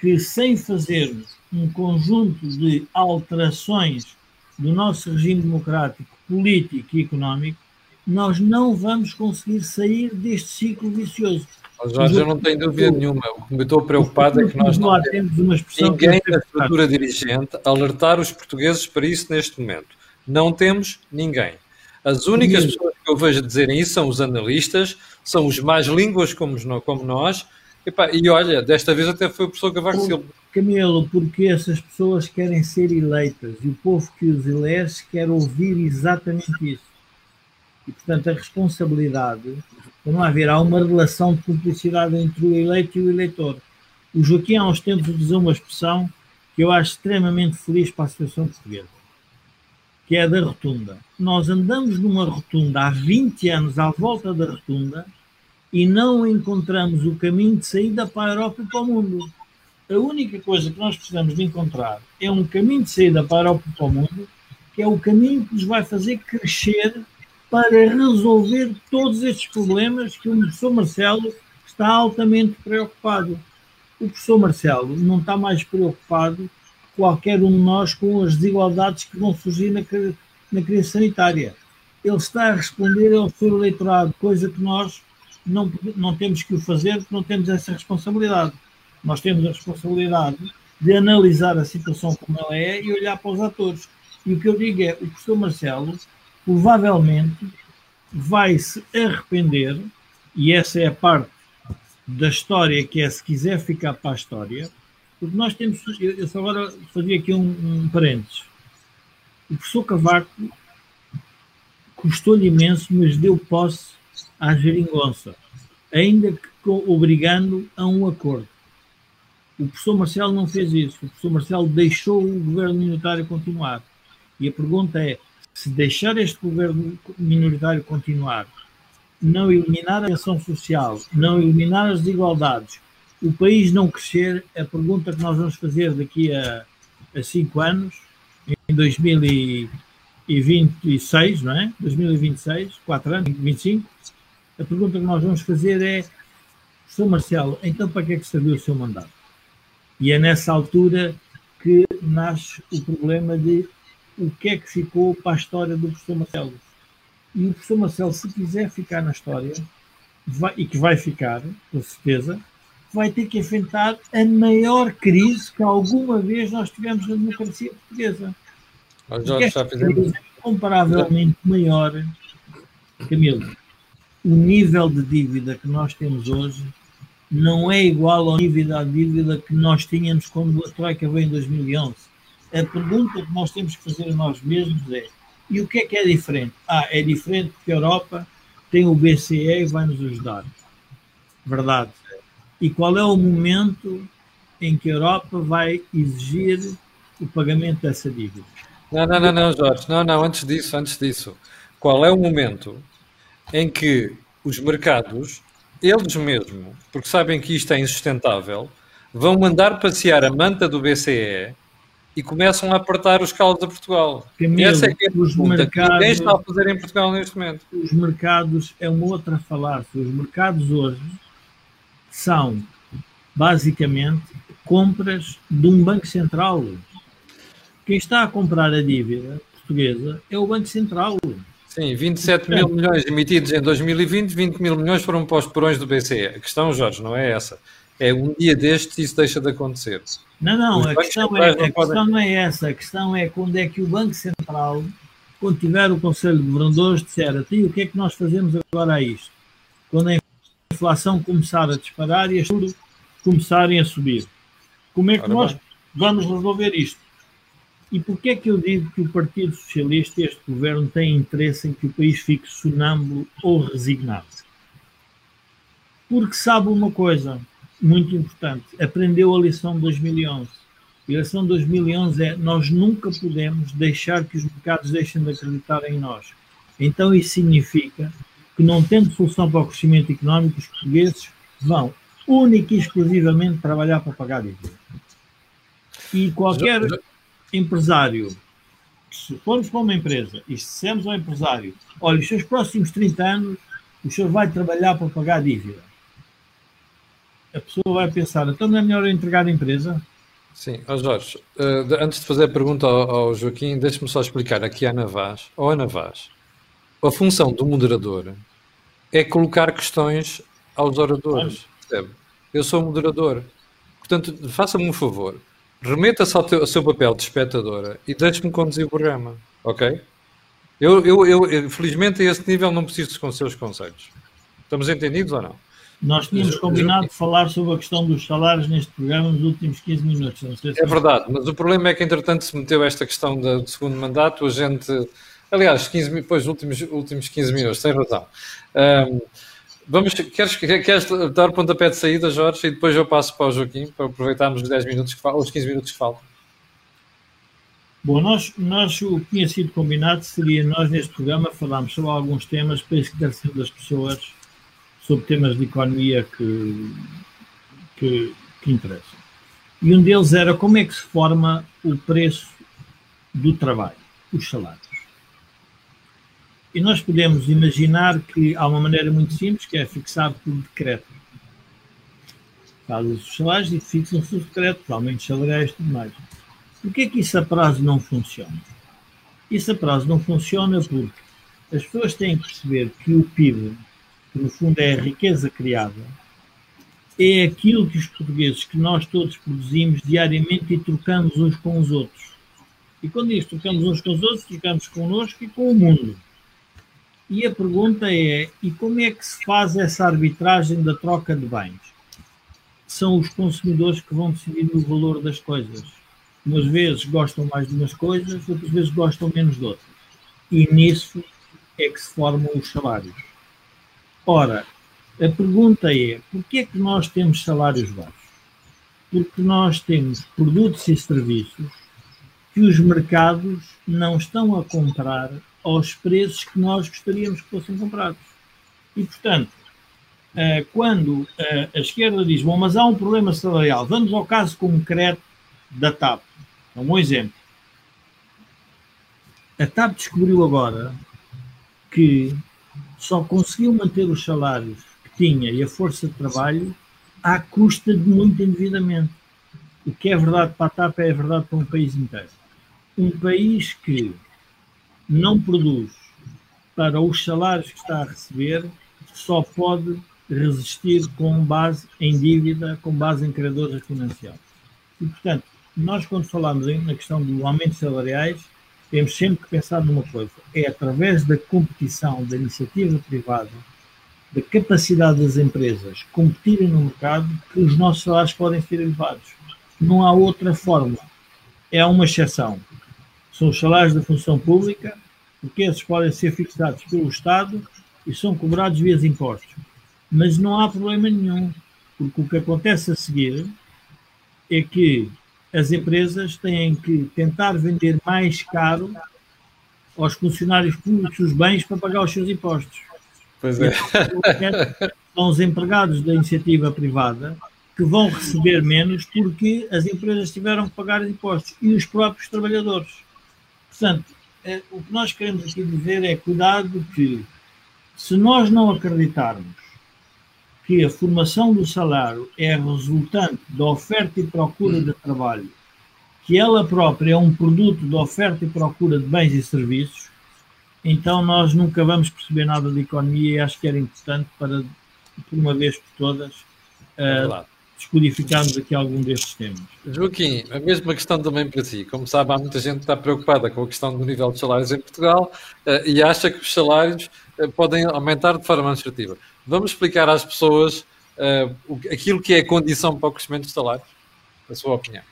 que, sem fazermos um conjunto de alterações do nosso regime democrático, político e económico, nós não vamos conseguir sair deste ciclo vicioso. Jorge, eu não tenho dúvida nenhuma. O que me estou preocupado é que nós não temos uma ninguém da estrutura dirigente alertar os portugueses para isso neste momento. Não temos ninguém. As únicas pessoas que eu vejo dizerem isso são os analistas, são os mais línguas como, como nós. E, olha, desta vez até foi o professor Cavaco Silva. Camilo, porque essas pessoas querem ser eleitas e o povo que os elege quer ouvir exatamente isso. E, portanto, a responsabilidade ver, há uma relação de cumplicidade entre o eleito e o eleitor. O Joaquim, há uns tempos, usou uma expressão que eu acho extremamente feliz para a situação portuguesa, que é a da rotunda. Nós andamos numa rotunda há 20 anos à volta da rotunda e não encontramos o caminho de saída para a Europa e para o mundo. A única coisa que nós precisamos de encontrar é um caminho de saída para a Europa e para o mundo, que é o caminho que nos vai fazer crescer para resolver todos estes problemas que o professor Marcelo está altamente preocupado. O professor Marcelo não está mais preocupado qualquer um de nós com as desigualdades que vão surgir na, na crise sanitária. Ele está a responder ao seu eleitorado, coisa que nós não, não temos que o fazer, não temos essa responsabilidade. Nós temos a responsabilidade de analisar a situação como ela é e olhar para os atores. E o que eu digo é, o professor Marcelo provavelmente vai se arrepender, e essa é a parte da história que é se quiser ficar para a história, porque nós temos. Eu, eu só agora fazia aqui um, um parênteses. O professor Cavaco custou-lhe imenso, mas deu posse à geringonça, ainda que obrigando a um acordo. O professor Marcelo não fez isso. O professor Marcelo deixou o governo minoritário continuar. E a pergunta é: se deixar este governo minoritário continuar, não eliminar a ação social, não eliminar as desigualdades, o país não crescer, a pergunta que nós vamos fazer daqui a, a cinco anos, em 2026, não é? 2026, quatro anos, 25, a pergunta que nós vamos fazer é, Sr. Marcelo, então para que é que serviu o seu mandato? E é nessa altura que nasce o problema de o que é que ficou para a história do professor Marcelo. E o professor Marcelo, se quiser ficar na história, vai, e que vai ficar, com certeza, vai ter que enfrentar a maior crise que alguma vez nós tivemos na democracia portuguesa. Mas Jorge, já fizemos... é comparavelmente maior, Camilo. O nível de dívida que nós temos hoje não é igual ao nível da dívida que nós tínhamos quando a Troika veio em 2011 a pergunta que nós temos que fazer a nós mesmos é: e o que é que é diferente? Ah, é diferente porque a Europa tem o BCE e vai nos ajudar. Verdade. E qual é o momento em que a Europa vai exigir o pagamento dessa dívida? Não, não, não, não, Jorge. Não, não, antes disso, antes disso. Qual é o momento em que os mercados, eles mesmos, porque sabem que isto é insustentável, vão mandar passear a manta do BCE e começam a apertar os calos a Portugal. Camilo, Essa é que é a os mercados, ninguém está a fazer em Portugal neste momento. Os mercados é uma outra falácia. Os mercados hoje são basicamente compras de um banco central. Quem está a comprar a dívida, portuguesa é o Banco Central. Sim, 27 mil milhões emitidos em 2020, 20 mil milhões foram para os porões do BCE. A questão, Jorge, não é essa. É um dia destes isso deixa de acontecer. Não, não, a questão, é, não a questão não é essa. A questão é quando é que o Banco Central, quando tiver o Conselho de Governadores, disser a ti o que é que nós fazemos agora a isto? Quando a inflação começar a disparar e as juros começarem a subir. Como é que nós vamos resolver isto? E porquê é que eu digo que o Partido Socialista e este governo têm interesse em que o país fique sonâmbulo ou resignado? Porque sabe uma coisa muito importante, aprendeu a lição de 2011. A lição de 2011 é nós nunca podemos deixar que os mercados deixem de acreditar em nós. Então isso significa que não tendo solução para o crescimento económico, os portugueses vão única e exclusivamente trabalhar para pagar dívida. E qualquer empresário, se formos para uma empresa e se dissemos ao empresário, olha, os seus próximos 30 anos, o senhor vai trabalhar para pagar a dívida. A pessoa vai pensar, então não é melhor entregar a empresa? Sim, oh Jorge, uh, antes de fazer a pergunta ao, Joaquim, deixe-me só explicar aqui à Ana Vaz, ou Ana Vaz, a função do moderador é colocar questões aos oradores? Eu sou moderador, portanto, faça-me um favor, remeta-se ao, ao, seu papel de espectadora e deixe-me conduzir o programa, ok? Eu, eu, eu, felizmente, a esse nível não preciso com seus conselhos. Estamos entendidos ou não? Nós tínhamos combinado de falar sobre a questão dos salários neste programa nos últimos 15 minutos. Se é verdade, mas o problema é que, entretanto, se meteu esta questão do segundo mandato, a gente. Aliás, 15, depois, últimos, últimos 15 minutos, tem razão. Um, Vamos, queres, queres dar pontapé de saída, Jorge, e depois eu passo para o Joaquim, para aproveitarmos os 10 minutos que faltam, os 15 minutos que faltam. Bom, nós, nós o que tinha sido combinado seria nós neste programa falarmos sobre alguns temas para esclarecer das pessoas sobre temas de economia que, que, que interessam. E um deles era como é que se forma o preço do trabalho, os salários. E nós podemos imaginar que há uma maneira muito simples, que é fixar por decreto. Faz os salários e fixam-se os decretos, aumentos salariais e tudo mais. Por que é que isso a prazo não funciona? Isso a prazo não funciona porque as pessoas têm que perceber que o PIB, que no fundo é a riqueza criada, é aquilo que os portugueses, que nós todos produzimos diariamente e trocamos uns com os outros. E quando diz trocamos uns com os outros, trocamos connosco e com o mundo. E a pergunta é: e como é que se faz essa arbitragem da troca de bens? São os consumidores que vão decidir o valor das coisas. Umas vezes gostam mais de umas coisas, outras vezes gostam menos de outras. E nisso é que se formam os salários. Ora, a pergunta é: por que é que nós temos salários baixos? Porque nós temos produtos e serviços que os mercados não estão a comprar aos preços que nós gostaríamos que fossem comprados. E, portanto, eh, quando eh, a esquerda diz, bom, mas há um problema salarial, vamos ao caso concreto da TAP. É um bom exemplo. A TAP descobriu agora que só conseguiu manter os salários que tinha e a força de trabalho à custa de muito endividamento. O que é verdade para a TAP é verdade para um país inteiro. Um país que não produz para os salários que está a receber, só pode resistir com base em dívida, com base em credores financiados. E, portanto, nós quando falamos na questão do aumento salariais, temos sempre que pensar numa coisa, é através da competição da iniciativa privada, da capacidade das empresas competirem no mercado, que os nossos salários podem ser elevados. Não há outra forma. É uma exceção são os salários da função pública, porque esses podem ser fixados pelo Estado e são cobrados via impostos. Mas não há problema nenhum, porque o que acontece a seguir é que as empresas têm que tentar vender mais caro aos funcionários públicos os bens para pagar os seus impostos. Pois é. São os empregados da iniciativa privada que vão receber menos porque as empresas tiveram que pagar impostos e os próprios trabalhadores. Portanto, é, o que nós queremos aqui dizer é cuidado que, se nós não acreditarmos que a formação do salário é resultante da oferta e procura de trabalho que ela própria é um produto de oferta e procura de bens e serviços, então nós nunca vamos perceber nada de economia e acho que era importante para, por uma vez por todas, uh, descodificarmos aqui algum destes temas. Joaquim, a mesma questão também para si. Como sabe, há muita gente que está preocupada com a questão do nível de salários em Portugal uh, e acha que os salários uh, podem aumentar de forma administrativa. Vamos explicar às pessoas uh, aquilo que é a condição para o crescimento dos salários? A sua opinião.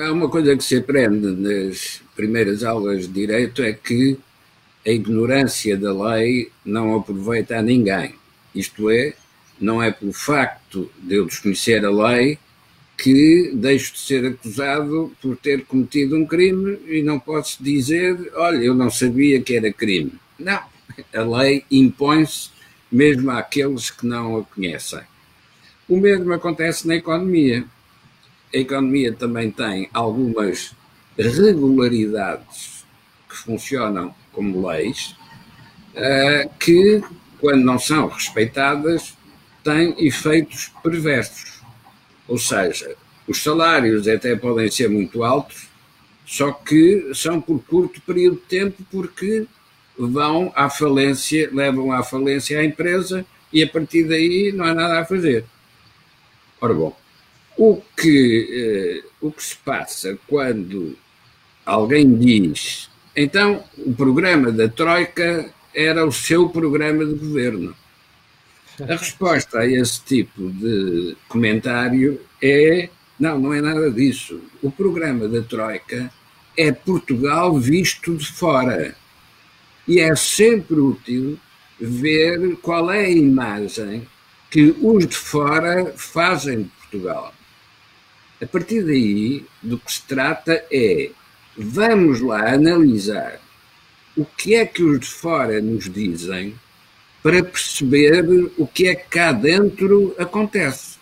Há uma coisa que se aprende nas primeiras aulas de Direito é que a ignorância da lei não aproveita a ninguém. Isto é, não é pelo facto de eu desconhecer a lei que deixo de ser acusado por ter cometido um crime e não posso dizer, olha, eu não sabia que era crime. Não, a lei impõe-se mesmo àqueles que não a conhecem. O mesmo acontece na economia. A economia também tem algumas regularidades que funcionam como leis, eh, que, quando não são respeitadas, tem efeitos perversos. Ou seja, os salários até podem ser muito altos, só que são por curto período de tempo porque vão à falência, levam à falência a empresa e a partir daí não há nada a fazer. Ora bom, o que, eh, o que se passa quando alguém diz então o programa da Troika era o seu programa de governo. A resposta a esse tipo de comentário é: não, não é nada disso. O programa da Troika é Portugal visto de fora. E é sempre útil ver qual é a imagem que os de fora fazem de Portugal. A partir daí, do que se trata é: vamos lá analisar o que é que os de fora nos dizem para perceber o que é que cá dentro acontece.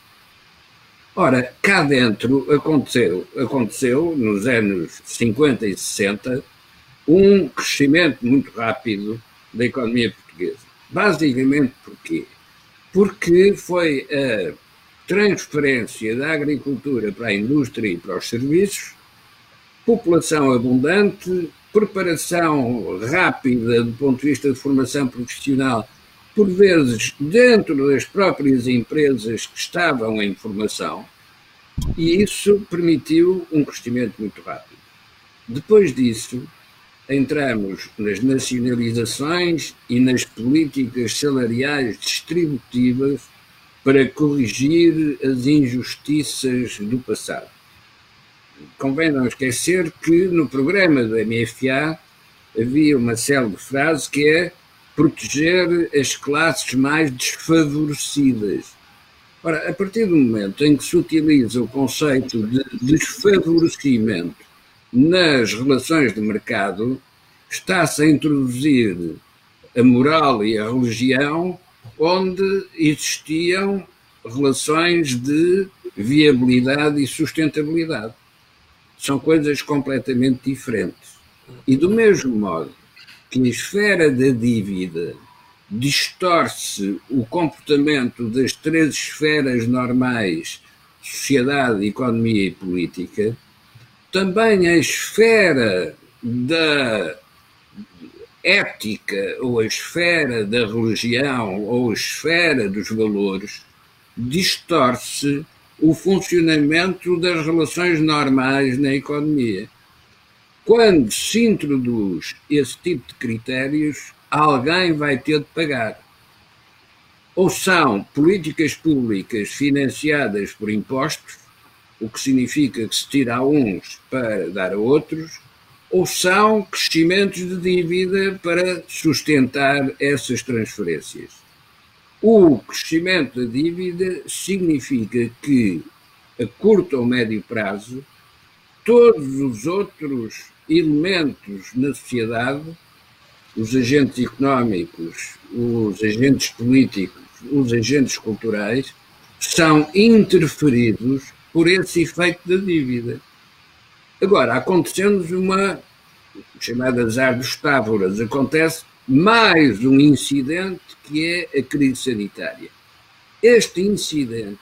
Ora, cá dentro aconteceu, aconteceu nos anos 50 e 60 um crescimento muito rápido da economia portuguesa. Basicamente porquê? Porque foi a transferência da agricultura para a indústria e para os serviços, população abundante, preparação rápida do ponto de vista de formação profissional por vezes dentro das próprias empresas que estavam em formação, e isso permitiu um crescimento muito rápido. Depois disso, entramos nas nacionalizações e nas políticas salariais distributivas para corrigir as injustiças do passado. Convém não esquecer que no programa do MFA havia uma célebre frase que é proteger as classes mais desfavorecidas. Ora, a partir do momento em que se utiliza o conceito de desfavorecimento nas relações de mercado, está-se a introduzir a moral e a religião onde existiam relações de viabilidade e sustentabilidade. São coisas completamente diferentes. E do mesmo modo que na esfera da dívida distorce o comportamento das três esferas normais, sociedade, economia e política, também a esfera da ética, ou a esfera da religião, ou a esfera dos valores, distorce o funcionamento das relações normais na economia. Quando se introduz esse tipo de critérios, alguém vai ter de pagar. Ou são políticas públicas financiadas por impostos, o que significa que se tira a uns para dar a outros, ou são crescimentos de dívida para sustentar essas transferências. O crescimento da dívida significa que, a curto ou médio prazo, todos os outros elementos na sociedade, os agentes económicos, os agentes políticos, os agentes culturais, são interferidos por esse efeito da dívida. Agora, acontecendo-nos uma chamada dos távoras, acontece mais um incidente que é a crise sanitária. Este incidente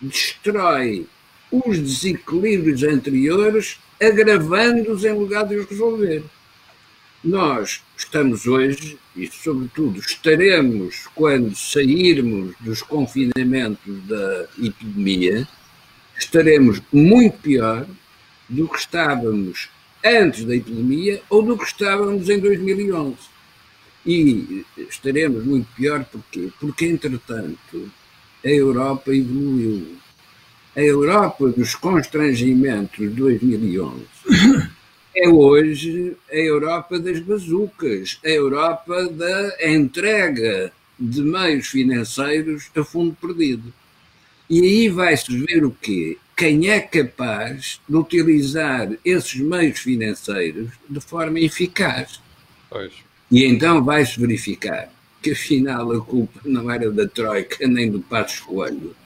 destrói os desequilíbrios anteriores, agravando-os em lugar de os resolver. Nós estamos hoje, e sobretudo estaremos quando sairmos dos confinamentos da epidemia, estaremos muito pior do que estávamos antes da epidemia ou do que estávamos em 2011. E estaremos muito pior porquê? Porque, entretanto, a Europa evoluiu. A Europa dos constrangimentos de 2011 é hoje a Europa das bazucas, a Europa da entrega de meios financeiros a fundo perdido. E aí vai-se ver o quê? Quem é capaz de utilizar esses meios financeiros de forma eficaz. Pois. E então vai-se verificar que afinal a culpa não era da Troika nem do Passos Coelho.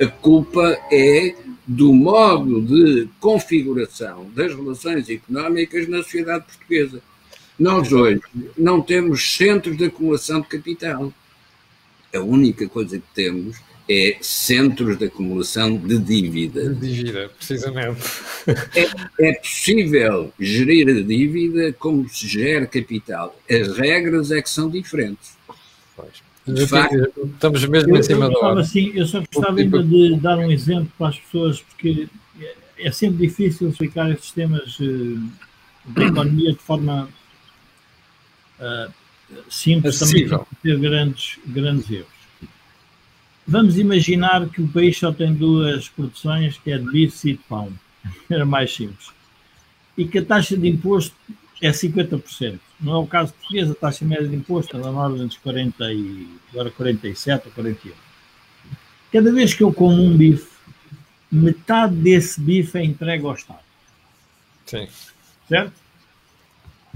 A culpa é do modo de configuração das relações económicas na sociedade portuguesa. Nós hoje não temos centros de acumulação de capital. A única coisa que temos é centros de acumulação de dívida. De dívida, precisamente. É, é, possível gerir a dívida como se gera capital. As regras é que são diferentes. De facto, estamos mesmo eu, em cima da hora. Assim, eu só gostava ainda de dar um exemplo para as pessoas, porque é sempre difícil explicar estes temas uh, de economia de forma uh, simples, também ter grandes, grandes erros. Vamos imaginar que o país só tem duas produções, que é de bife e de pão. Era mais simples. E que a taxa de imposto é 50%. Não é o caso português, a taxa média de imposto é na ordem dos 40 e, agora 47 ou 48. Cada vez que eu como um bife, metade desse bife é entregue ao Estado. Sim. Certo?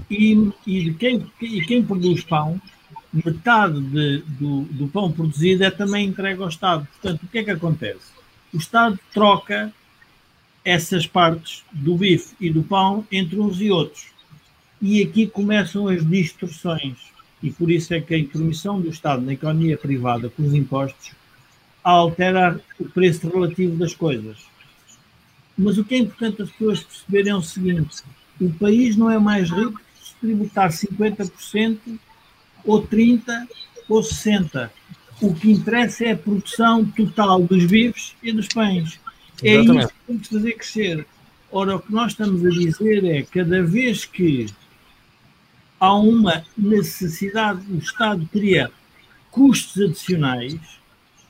E, e, quem, e quem produz pão, metade de, do, do pão produzido é também entregue ao Estado. Portanto, o que é que acontece? O Estado troca essas partes do bife e do pão entre uns e outros. E aqui começam as distorções. E por isso é que a intromissão do Estado na economia privada com os impostos altera o preço relativo das coisas. Mas o que é importante as pessoas perceberem é o seguinte: o país não é mais rico se tributar 50%, ou 30%, ou 60%. O que interessa é a produção total dos vivos e dos pães. É isso que temos que fazer crescer. Ora, o que nós estamos a dizer é cada vez que há uma necessidade, o Estado teria custos adicionais,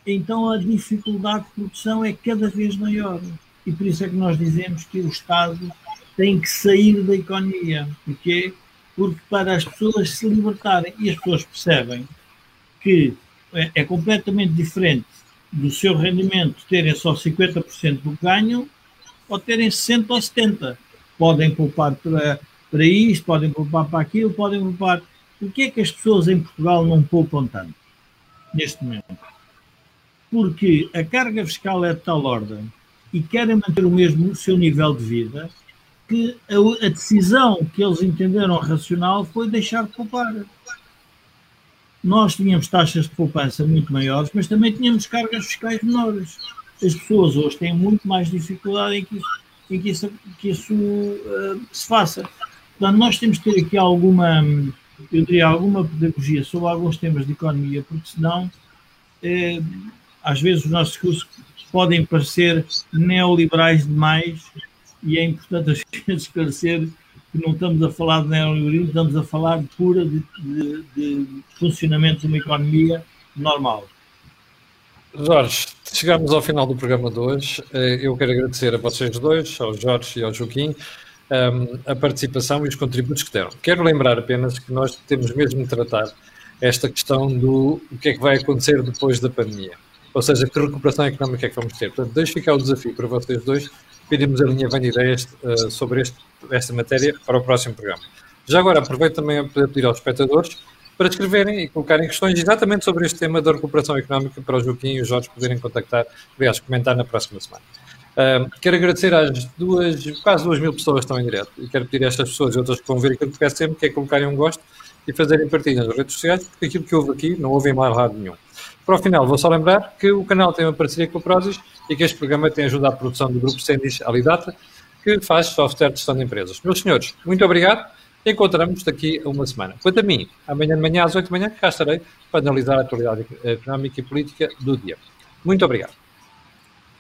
então a dificuldade de produção é cada vez maior. E por isso é que nós dizemos que o Estado tem que sair da economia. Porquê? Porque para as pessoas se libertarem, e as pessoas percebem que é, é completamente diferente do seu rendimento terem só 50% do que ganham ou terem 60% ou 70%. Podem poupar para para isto, podem poupar para aquilo, podem poupar. O que é que as pessoas em Portugal não poupam tanto neste momento? Porque a carga fiscal é de tal ordem e querem manter o mesmo o seu nível de vida que a, a decisão que eles entenderam racional foi deixar de poupar. Nós tínhamos taxas de poupança muito maiores, mas também tínhamos cargas fiscais menores. As pessoas hoje têm muito mais dificuldade em que isso, em que isso, que isso uh, se faça. Portanto, nós temos que ter aqui alguma, eu diria, alguma pedagogia sobre alguns temas de economia, porque senão, eh, às vezes, os nossos discursos podem parecer neoliberais demais e é importante a gente esclarecer que não estamos a falar de neoliberalismo, estamos a falar de pura de, de, de funcionamento de uma economia normal. Jorge, chegamos ao final do programa de hoje. Eh, eu quero agradecer a vocês dois, ao Jorge e ao Joaquim, um, a participação e os contributos que deram. Quero lembrar apenas que nós temos mesmo de tratar esta questão do o que é que vai acontecer depois da pandemia. Ou seja, que recuperação económica é que vamos ter. Portanto, deixo ficar o desafio para vocês dois, pedirmos a linha de ideias uh, sobre este, esta matéria para o próximo programa. Já agora aproveito também para pedir aos espectadores para escreverem e colocarem questões exatamente sobre este tema da recuperação económica para o Joaquim e os Jorge poderem contactar, aliás, comentar na próxima semana. Quero agradecer às duas, quase duas mil pessoas que estão em direto e quero pedir a estas pessoas e outras que vão ver aquilo que peço sempre, que é colocarem um gosto e fazerem partilha nas redes sociais, porque aquilo que houve aqui não houve em mais lado nenhum. Para o final, vou só lembrar que o canal tem uma parceria com o Prozis e que este programa tem ajuda à produção do grupo Sendis Alidata, que faz software de gestão de empresas. Meus senhores, muito obrigado. Encontramos daqui a uma semana. Quanto a mim, amanhã de manhã às 8 da manhã, cá estarei para analisar a atualidade económica e política do dia. Muito obrigado.